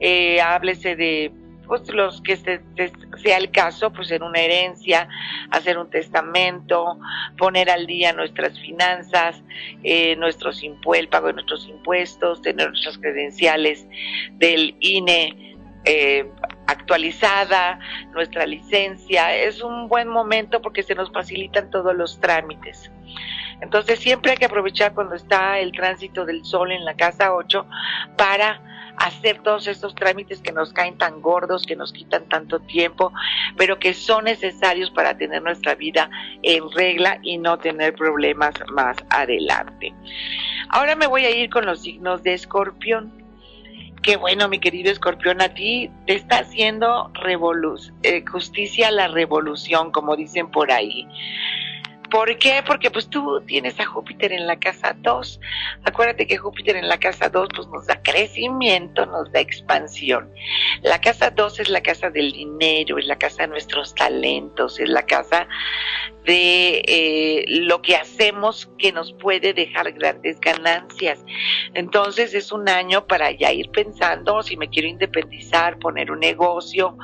Eh, háblese de pues los que sea el caso, pues en una herencia, hacer un testamento, poner al día nuestras finanzas, eh, nuestros impuestos, el pago de nuestros impuestos, tener nuestras credenciales del INE eh, actualizada, nuestra licencia. Es un buen momento porque se nos facilitan todos los trámites. Entonces siempre hay que aprovechar cuando está el tránsito del sol en la casa 8 para hacer todos estos trámites que nos caen tan gordos, que nos quitan tanto tiempo, pero que son necesarios para tener nuestra vida en regla y no tener problemas más adelante. Ahora me voy a ir con los signos de escorpión. Qué bueno, mi querido escorpión, a ti te está haciendo eh, justicia la revolución, como dicen por ahí. ¿Por qué? Porque pues tú tienes a Júpiter en la casa 2. Acuérdate que Júpiter en la casa 2 pues nos da crecimiento, nos da expansión. La casa 2 es la casa del dinero, es la casa de nuestros talentos, es la casa de eh, lo que hacemos que nos puede dejar grandes ganancias. Entonces es un año para ya ir pensando si me quiero independizar, poner un negocio,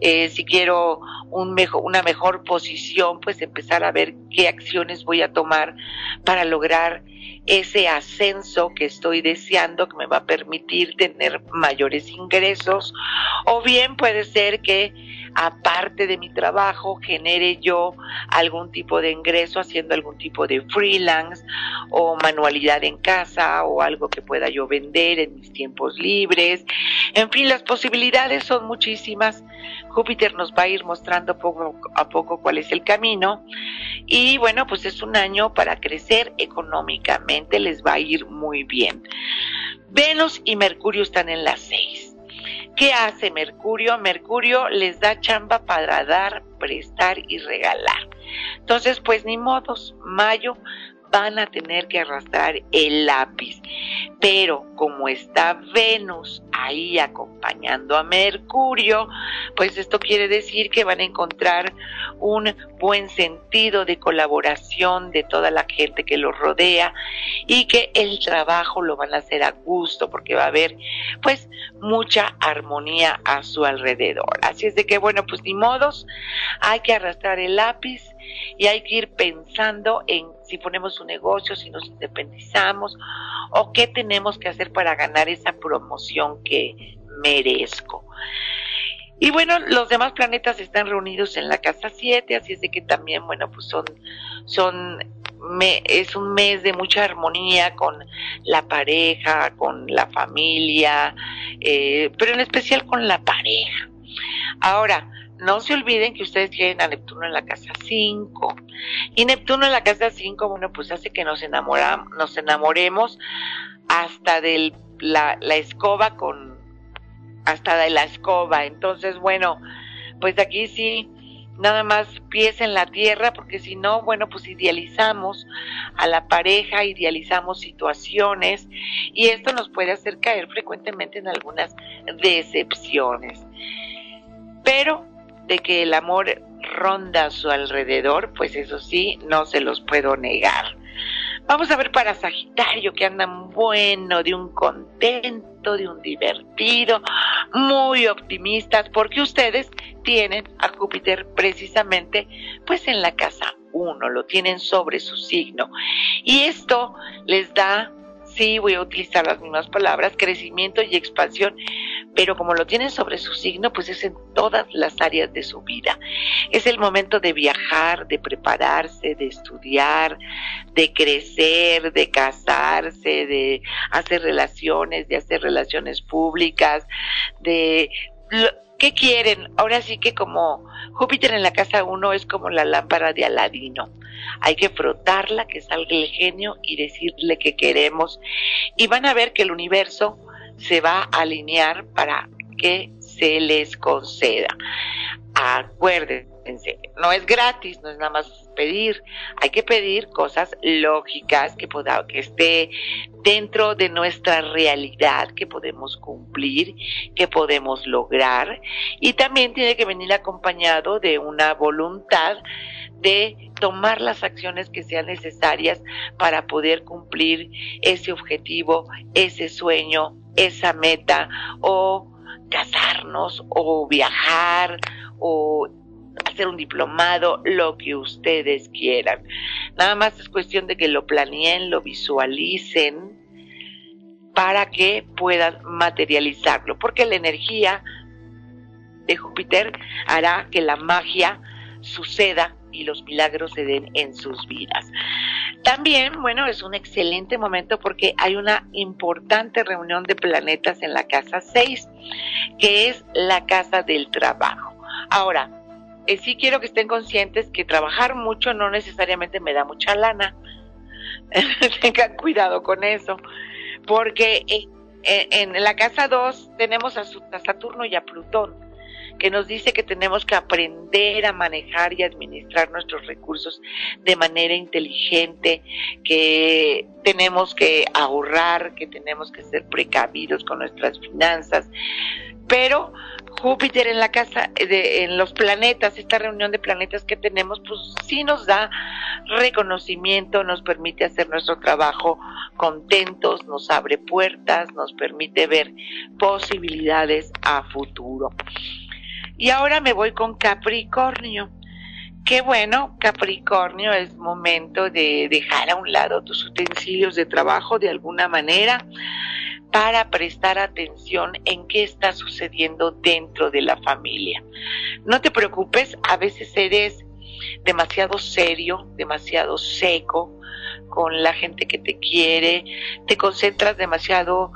eh, si quiero una mejor posición, pues empezar a ver qué acciones voy a tomar para lograr ese ascenso que estoy deseando que me va a permitir tener mayores ingresos o bien puede ser que aparte de mi trabajo genere yo algún tipo de ingreso haciendo algún tipo de freelance o manualidad en casa o algo que pueda yo vender en mis tiempos libres. En fin, las posibilidades son muchísimas. Júpiter nos va a ir mostrando poco a poco cuál es el camino y bueno, pues es un año para crecer económicamente, les va a ir muy bien. Venus y Mercurio están en las seis. ¿Qué hace Mercurio? Mercurio les da chamba para dar, prestar y regalar. Entonces, pues ni modos, mayo van a tener que arrastrar el lápiz. Pero como está Venus ahí acompañando a Mercurio, pues esto quiere decir que van a encontrar un buen sentido de colaboración de toda la gente que los rodea y que el trabajo lo van a hacer a gusto porque va a haber pues mucha armonía a su alrededor. Así es de que bueno, pues ni modos, hay que arrastrar el lápiz y hay que ir pensando en si ponemos un negocio, si nos independizamos o qué tenemos que hacer para ganar esa promoción que merezco. Y bueno, los demás planetas están reunidos en la casa 7, así es de que también, bueno, pues son, son, es un mes de mucha armonía con la pareja, con la familia, eh, pero en especial con la pareja. Ahora, no se olviden que ustedes tienen a Neptuno en la casa 5. Y Neptuno en la casa 5, bueno, pues hace que nos, enamoramos, nos enamoremos hasta de la, la escoba con, hasta de la escoba. Entonces, bueno, pues aquí sí, nada más pies en la tierra, porque si no, bueno, pues idealizamos a la pareja, idealizamos situaciones y esto nos puede hacer caer frecuentemente en algunas decepciones. Pero de que el amor ronda a su alrededor, pues eso sí, no se los puedo negar. Vamos a ver para Sagitario que andan bueno, de un contento, de un divertido, muy optimistas, porque ustedes tienen a Júpiter precisamente pues en la casa 1, lo tienen sobre su signo. Y esto les da sí voy a utilizar las mismas palabras, crecimiento y expansión, pero como lo tienen sobre su signo, pues es en todas las áreas de su vida. Es el momento de viajar, de prepararse, de estudiar, de crecer, de casarse, de hacer relaciones, de hacer relaciones públicas, de ¿Qué quieren? Ahora sí que como Júpiter en la casa 1 es como la lámpara de Aladino. Hay que frotarla, que salga el genio y decirle que queremos. Y van a ver que el universo se va a alinear para que se les conceda. Acuérdense no es gratis, no es nada más pedir, hay que pedir cosas lógicas que, pueda, que esté dentro de nuestra realidad, que podemos cumplir, que podemos lograr. Y también tiene que venir acompañado de una voluntad de tomar las acciones que sean necesarias para poder cumplir ese objetivo, ese sueño, esa meta o casarnos o viajar o hacer un diplomado, lo que ustedes quieran. Nada más es cuestión de que lo planeen, lo visualicen para que puedan materializarlo, porque la energía de Júpiter hará que la magia suceda y los milagros se den en sus vidas. También, bueno, es un excelente momento porque hay una importante reunión de planetas en la casa 6, que es la casa del trabajo. Ahora, eh, sí quiero que estén conscientes que trabajar mucho no necesariamente me da mucha lana. Tengan cuidado con eso, porque eh, eh, en la casa 2 tenemos a Saturno y a Plutón que nos dice que tenemos que aprender a manejar y administrar nuestros recursos de manera inteligente, que tenemos que ahorrar, que tenemos que ser precavidos con nuestras finanzas. Pero Júpiter en la casa, de, en los planetas, esta reunión de planetas que tenemos, pues sí nos da reconocimiento, nos permite hacer nuestro trabajo contentos, nos abre puertas, nos permite ver posibilidades a futuro. Y ahora me voy con Capricornio. Qué bueno, Capricornio, es momento de dejar a un lado tus utensilios de trabajo de alguna manera para prestar atención en qué está sucediendo dentro de la familia. No te preocupes, a veces eres demasiado serio, demasiado seco con la gente que te quiere, te concentras demasiado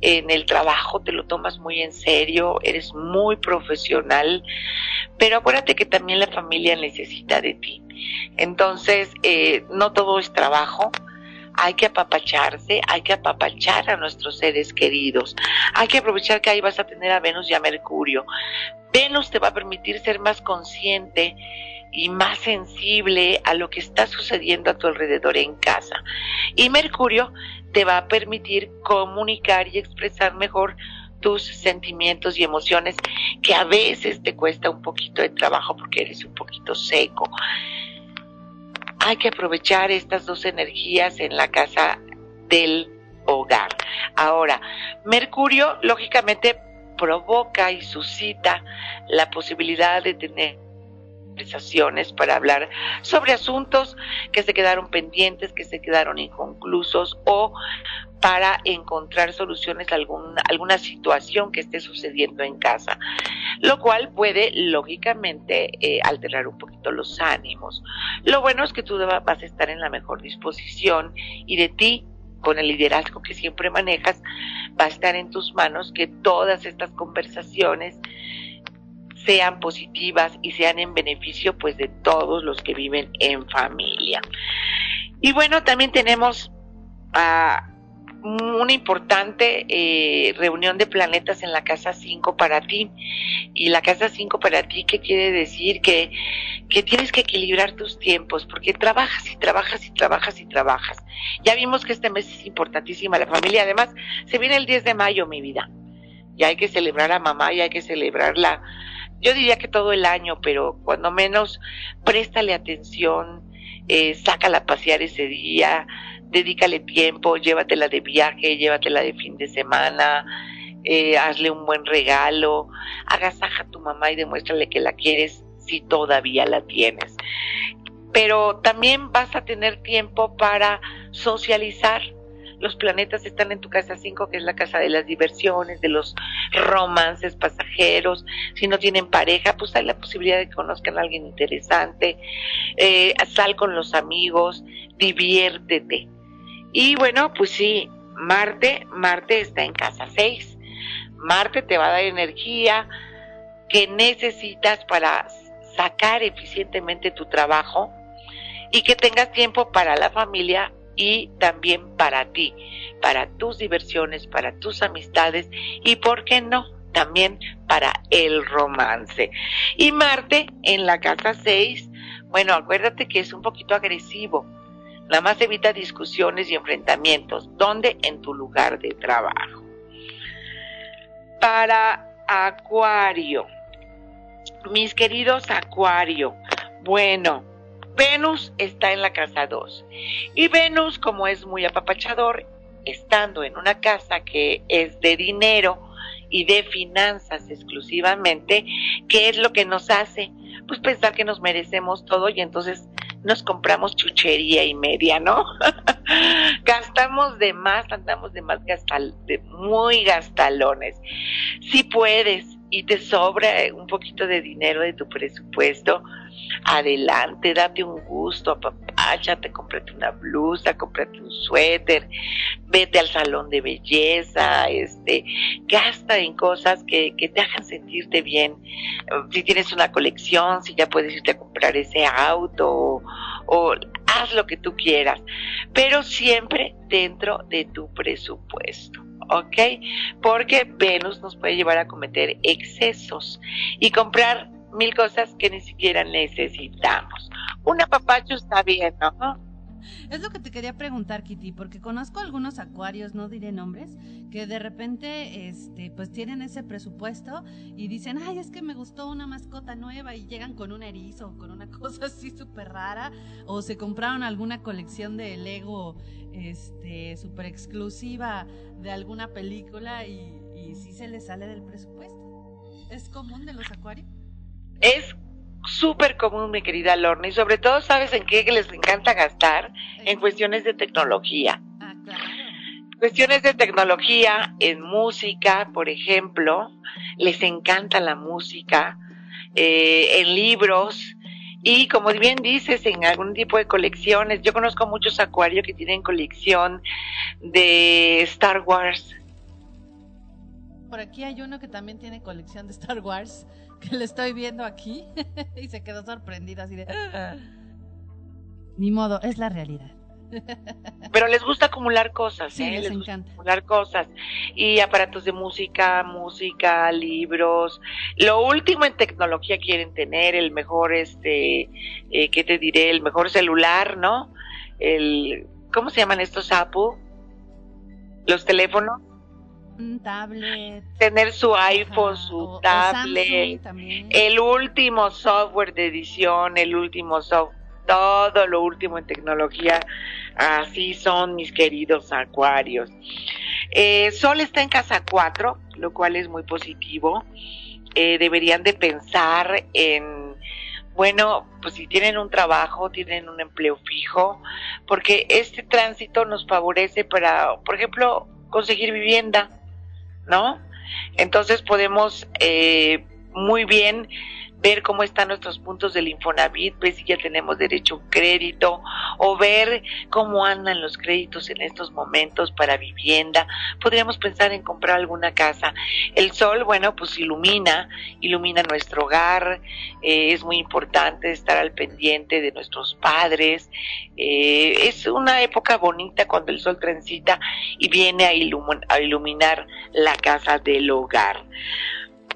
en el trabajo, te lo tomas muy en serio, eres muy profesional, pero acuérdate que también la familia necesita de ti. Entonces, eh, no todo es trabajo, hay que apapacharse, hay que apapachar a nuestros seres queridos, hay que aprovechar que ahí vas a tener a Venus y a Mercurio. Venus te va a permitir ser más consciente y más sensible a lo que está sucediendo a tu alrededor en casa. Y Mercurio te va a permitir comunicar y expresar mejor tus sentimientos y emociones que a veces te cuesta un poquito de trabajo porque eres un poquito seco. Hay que aprovechar estas dos energías en la casa del hogar. Ahora, Mercurio lógicamente provoca y suscita la posibilidad de tener para hablar sobre asuntos que se quedaron pendientes, que se quedaron inconclusos o para encontrar soluciones a alguna situación que esté sucediendo en casa, lo cual puede lógicamente eh, alterar un poquito los ánimos. Lo bueno es que tú vas a estar en la mejor disposición y de ti con el liderazgo que siempre manejas, va a estar en tus manos que todas estas conversaciones sean positivas y sean en beneficio pues de todos los que viven en familia. Y bueno, también tenemos a una importante eh, reunión de planetas en la casa 5 para ti. Y la casa 5 para ti, ¿qué quiere decir? Que, que tienes que equilibrar tus tiempos, porque trabajas y trabajas y trabajas y trabajas. Ya vimos que este mes es importantísima la familia. Además, se viene el 10 de mayo, mi vida. Ya hay que celebrar a mamá, ya hay que celebrar la, yo diría que todo el año, pero cuando menos préstale atención, eh, sácala a pasear ese día, dedícale tiempo, llévatela de viaje, llévatela de fin de semana, eh, hazle un buen regalo, agasaja a tu mamá y demuéstrale que la quieres si todavía la tienes. Pero también vas a tener tiempo para socializar los planetas están en tu casa 5, que es la casa de las diversiones, de los romances pasajeros. Si no tienen pareja, pues hay la posibilidad de que conozcan a alguien interesante. Eh, sal con los amigos, diviértete. Y bueno, pues sí, Marte, Marte está en casa 6. Marte te va a dar energía que necesitas para sacar eficientemente tu trabajo y que tengas tiempo para la familia y también para ti, para tus diversiones, para tus amistades y, ¿por qué no? También para el romance. Y Marte en la casa 6, bueno, acuérdate que es un poquito agresivo. Nada más evita discusiones y enfrentamientos. ¿Dónde? En tu lugar de trabajo. Para Acuario. Mis queridos Acuario. Bueno, Venus está en la casa 2. Y Venus, como es muy apapachador, estando en una casa que es de dinero y de finanzas exclusivamente, ¿qué es lo que nos hace? Pues pensar que nos merecemos todo y entonces nos compramos chuchería y media, ¿no? Gastamos de más, andamos de más gastal, de muy gastalones. Si puedes y te sobra un poquito de dinero de tu presupuesto, adelante, date un gusto, apapáchate, cómprate una blusa, cómprate un suéter, vete al salón de belleza, este, gasta en cosas que, que te hagan sentirte bien. Si tienes una colección, si ya puedes irte a comprar ese auto o haz lo que tú quieras, pero siempre dentro de tu presupuesto. ¿ok? Porque Venus nos puede llevar a cometer excesos y comprar mil cosas que ni siquiera necesitamos. Una papacho está bien, ¿no? Es lo que te quería preguntar, Kitty, porque conozco algunos acuarios, no diré nombres, que de repente, este, pues tienen ese presupuesto y dicen, ay, es que me gustó una mascota nueva y llegan con un erizo o con una cosa así súper rara, o se compraron alguna colección de Lego, este, súper exclusiva de alguna película y, y sí se les sale del presupuesto. ¿Es común de los acuarios? Es súper común, mi querida Lorna, y sobre todo, ¿sabes en qué les encanta gastar? En cuestiones de tecnología. Ah, claro. Cuestiones de tecnología, en música, por ejemplo, les encanta la música, eh, en libros, y como bien dices, en algún tipo de colecciones, yo conozco muchos acuarios que tienen colección de Star Wars. Por aquí hay uno que también tiene colección de Star Wars que le estoy viendo aquí y se quedó sorprendido así de... Ah". Ni modo, es la realidad. Pero les gusta acumular cosas, sí, ¿eh? les, encanta. acumular cosas. Y aparatos de música, música, libros. Lo último en tecnología quieren tener, el mejor, este, eh, ¿qué te diré? El mejor celular, ¿no? El, ¿cómo se llaman estos Apple? Los teléfonos tablet. Tener su iPhone, su tablet, el último software de edición, el último software, todo lo último en tecnología. Así son mis queridos acuarios. Eh, Sol está en casa 4, lo cual es muy positivo. Eh, deberían de pensar en, bueno, pues si tienen un trabajo, tienen un empleo fijo, porque este tránsito nos favorece para, por ejemplo, conseguir vivienda ¿no? Entonces podemos eh, muy bien ver cómo están nuestros puntos del Infonavit, ver si ya tenemos derecho a un crédito o ver cómo andan los créditos en estos momentos para vivienda. Podríamos pensar en comprar alguna casa. El sol, bueno, pues ilumina, ilumina nuestro hogar. Eh, es muy importante estar al pendiente de nuestros padres. Eh, es una época bonita cuando el sol transita y viene a, a iluminar la casa del hogar.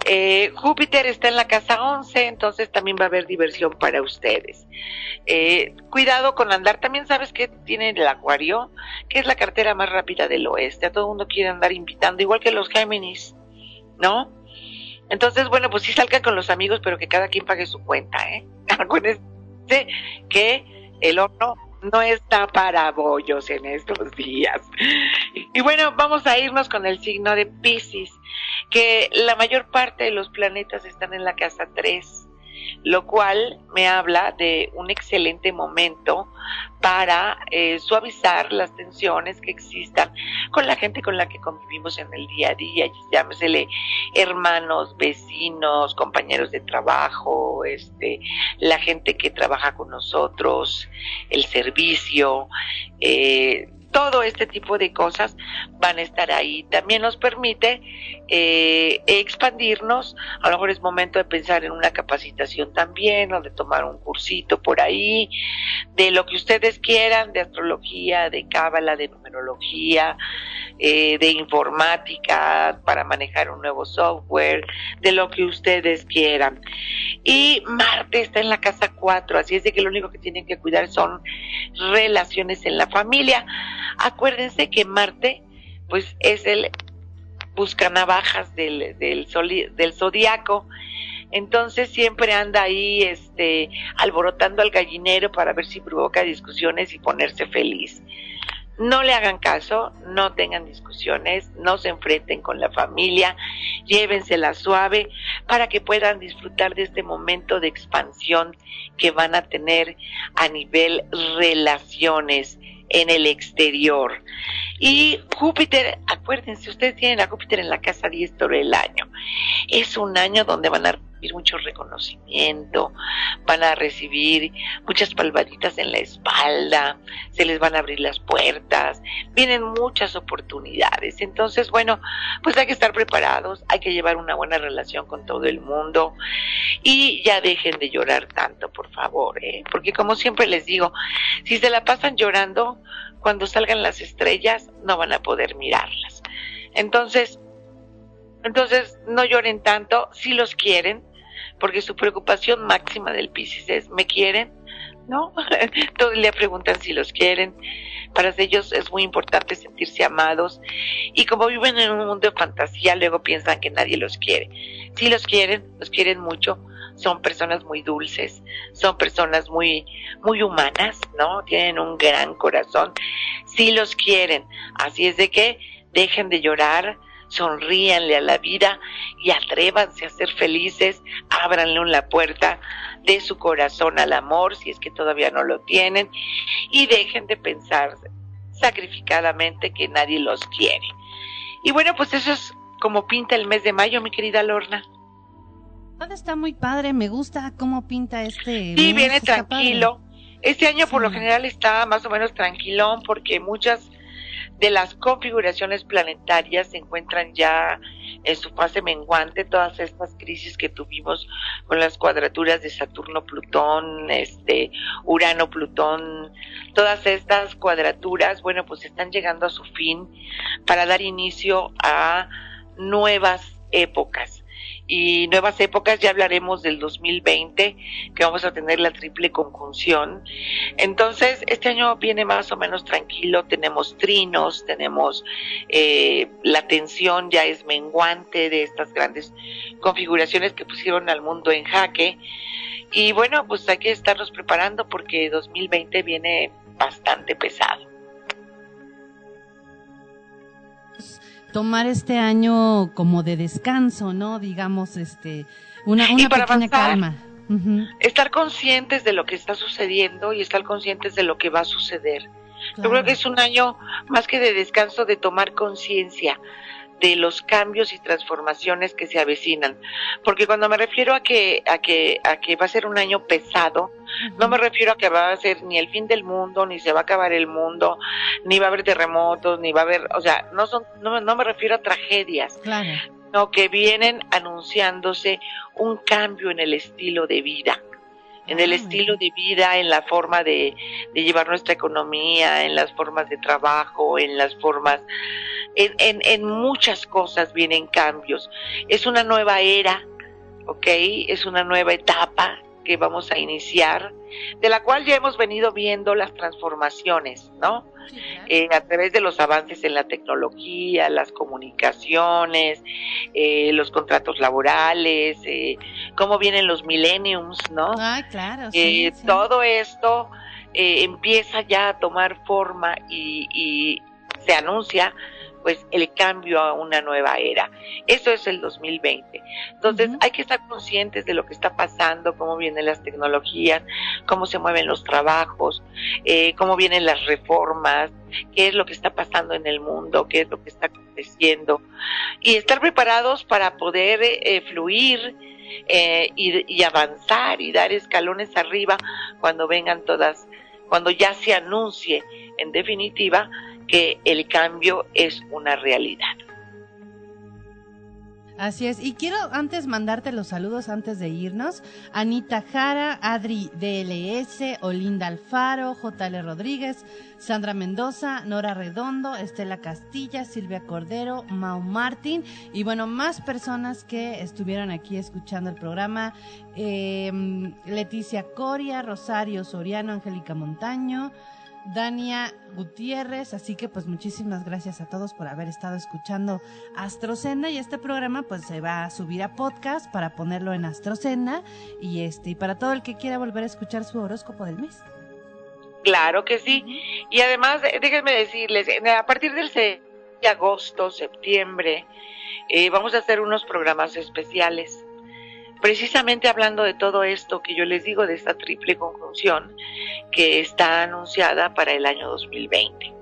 Eh, Júpiter está en la casa 11, entonces también va a haber diversión para ustedes. Eh, cuidado con andar, también sabes que tiene el Acuario, que es la cartera más rápida del oeste. A todo el mundo quiere andar invitando, igual que los Géminis, ¿no? Entonces, bueno, pues sí salgan con los amigos, pero que cada quien pague su cuenta, ¿eh? Acuérdense que el horno no está para bollos en estos días. Y bueno, vamos a irnos con el signo de Pisces, que la mayor parte de los planetas están en la casa 3 lo cual me habla de un excelente momento para eh, suavizar las tensiones que existan con la gente con la que convivimos en el día a día, llámesele hermanos, vecinos, compañeros de trabajo, este, la gente que trabaja con nosotros, el servicio, eh, todo este tipo de cosas van a estar ahí. También nos permite eh, expandirnos, a lo mejor es momento de pensar en una capacitación también o de tomar un cursito por ahí, de lo que ustedes quieran, de astrología, de cábala, de numerología, eh, de informática para manejar un nuevo software, de lo que ustedes quieran. Y Marte está en la casa 4, así es de que lo único que tienen que cuidar son relaciones en la familia. Acuérdense que Marte, pues es el buscanavajas del, del, del zodiaco. Entonces siempre anda ahí este alborotando al gallinero para ver si provoca discusiones y ponerse feliz. No le hagan caso, no tengan discusiones, no se enfrenten con la familia, llévensela suave para que puedan disfrutar de este momento de expansión que van a tener a nivel relaciones en el exterior. Y Júpiter, acuérdense, ustedes tienen a Júpiter en la casa 10 todo el año. Es un año donde van a recibir mucho reconocimiento, van a recibir muchas palmaditas en la espalda, se les van a abrir las puertas, vienen muchas oportunidades. Entonces, bueno, pues hay que estar preparados, hay que llevar una buena relación con todo el mundo y ya dejen de llorar tanto, por favor, ¿eh? porque como siempre les digo, si se la pasan llorando, cuando salgan las estrellas no van a poder mirarlas. Entonces, entonces no lloren tanto, si los quieren, porque su preocupación máxima del Piscis es, ¿me quieren? ¿No? Todo el día preguntan si los quieren. Para ellos es muy importante sentirse amados y como viven en un mundo de fantasía, luego piensan que nadie los quiere. Si los quieren, los quieren mucho, son personas muy dulces, son personas muy, muy humanas, ¿no? Tienen un gran corazón, si los quieren. Así es de que dejen de llorar, sonríanle a la vida y atrévanse a ser felices, ábranle la puerta de su corazón al amor, si es que todavía no lo tienen, y dejen de pensar sacrificadamente que nadie los quiere. Y bueno, pues eso es como pinta el mes de mayo, mi querida Lorna. Está muy padre, me gusta cómo pinta este. Sí, viene tranquilo. Este año por lo general está más o menos tranquilón porque muchas de las configuraciones planetarias se encuentran ya en su fase menguante, todas estas crisis que tuvimos con las cuadraturas de Saturno-Plutón, este, Urano-Plutón, todas estas cuadraturas, bueno, pues están llegando a su fin para dar inicio a nuevas épocas y nuevas épocas, ya hablaremos del 2020, que vamos a tener la triple conjunción. Entonces, este año viene más o menos tranquilo, tenemos trinos, tenemos eh, la tensión ya es menguante de estas grandes configuraciones que pusieron al mundo en jaque. Y bueno, pues hay que estarnos preparando porque 2020 viene bastante pesado. Tomar este año como de descanso, ¿no? Digamos, este, una, una pequeña calma. Estar conscientes de lo que está sucediendo y estar conscientes de lo que va a suceder. Yo creo que es un año más que de descanso, de tomar conciencia de los cambios y transformaciones que se avecinan. Porque cuando me refiero a que, a que, a que va a ser un año pesado, no me refiero a que va a ser ni el fin del mundo, ni se va a acabar el mundo, ni va a haber terremotos, ni va a haber, o sea, no son, no, no me refiero a tragedias. Claro. No, que vienen anunciándose un cambio en el estilo de vida en el ah, estilo de vida, en la forma de, de, llevar nuestra economía, en las formas de trabajo, en las formas en, en, muchas cosas vienen cambios. Es una nueva era, ¿ok? Es una nueva etapa que vamos a iniciar, de la cual ya hemos venido viendo las transformaciones, ¿no? Eh, a través de los avances en la tecnología, las comunicaciones, eh, los contratos laborales, eh, cómo vienen los millenniums, ¿no? Ah, claro. Sí, Todo esto empieza ya a tomar forma y, y se anuncia pues el cambio a una nueva era. Eso es el 2020. Entonces hay que estar conscientes de lo que está pasando, cómo vienen las tecnologías, cómo se mueven los trabajos, eh, cómo vienen las reformas, qué es lo que está pasando en el mundo, qué es lo que está aconteciendo y estar preparados para poder eh, fluir. Eh, y, y avanzar y dar escalones arriba cuando vengan todas, cuando ya se anuncie en definitiva que el cambio es una realidad. Así es. Y quiero antes mandarte los saludos antes de irnos. Anita Jara, Adri DLS, Olinda Alfaro, JL Rodríguez, Sandra Mendoza, Nora Redondo, Estela Castilla, Silvia Cordero, Mau Martín y bueno, más personas que estuvieron aquí escuchando el programa. Em, Leticia Coria, Rosario Soriano, Angélica Montaño. Dania Gutiérrez, así que pues muchísimas gracias a todos por haber estado escuchando Astrocena y este programa pues se va a subir a podcast para ponerlo en Astrocena y este y para todo el que quiera volver a escuchar su horóscopo del mes. Claro que sí. Y además, eh, déjenme decirles, a partir del 6 de agosto, septiembre, eh, vamos a hacer unos programas especiales precisamente hablando de todo esto que yo les digo, de esta triple conjunción que está anunciada para el año 2020.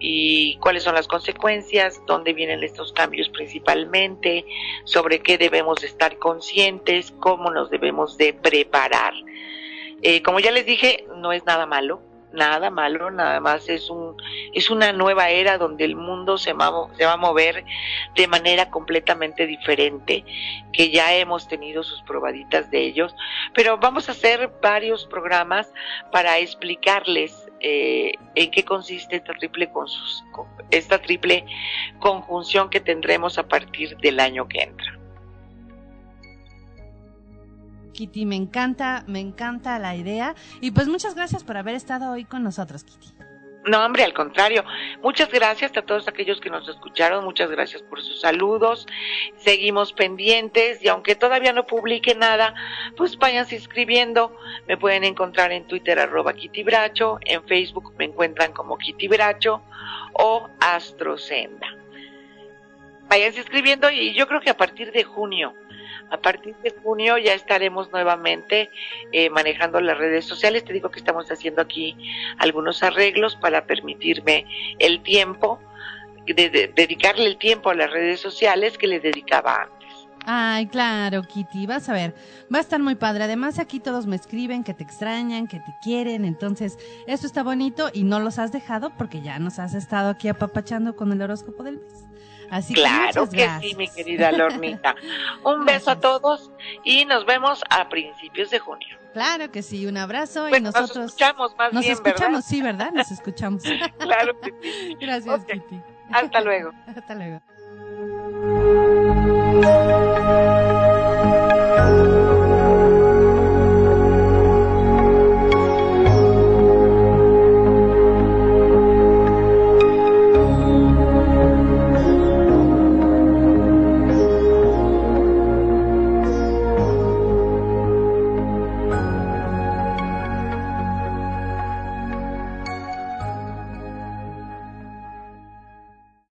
y cuáles son las consecuencias, dónde vienen estos cambios principalmente, sobre qué debemos estar conscientes, cómo nos debemos de preparar. Eh, como ya les dije, no es nada malo, nada malo, nada más es un es una nueva era donde el mundo se va, se va a mover de manera completamente diferente, que ya hemos tenido sus probaditas de ellos, pero vamos a hacer varios programas para explicarles eh, en qué consiste esta triple esta triple conjunción que tendremos a partir del año que entra. Kitty, me encanta, me encanta la idea. Y pues muchas gracias por haber estado hoy con nosotros, Kitty. No, hombre, al contrario. Muchas gracias a todos aquellos que nos escucharon. Muchas gracias por sus saludos. Seguimos pendientes y aunque todavía no publique nada, pues váyanse inscribiendo. Me pueden encontrar en Twitter arroba Kitty Bracho, en Facebook me encuentran como Kitty Bracho o Astrocenda. Váyanse inscribiendo y yo creo que a partir de junio a partir de junio ya estaremos nuevamente eh, manejando las redes sociales. Te digo que estamos haciendo aquí algunos arreglos para permitirme el tiempo, de, dedicarle el tiempo a las redes sociales que le dedicaba antes. Ay, claro, Kitty, vas a ver, va a estar muy padre. Además, aquí todos me escriben que te extrañan, que te quieren, entonces eso está bonito y no los has dejado porque ya nos has estado aquí apapachando con el horóscopo del mes. Así claro que, sí, mi querida Lornita. Un beso a todos y nos vemos a principios de junio. Claro que sí, un abrazo y nosotros nos escuchamos más nos bien, escuchamos, sí, ¿verdad? Nos escuchamos. claro que sí. Gracias, Kitty. Hasta luego. Hasta luego.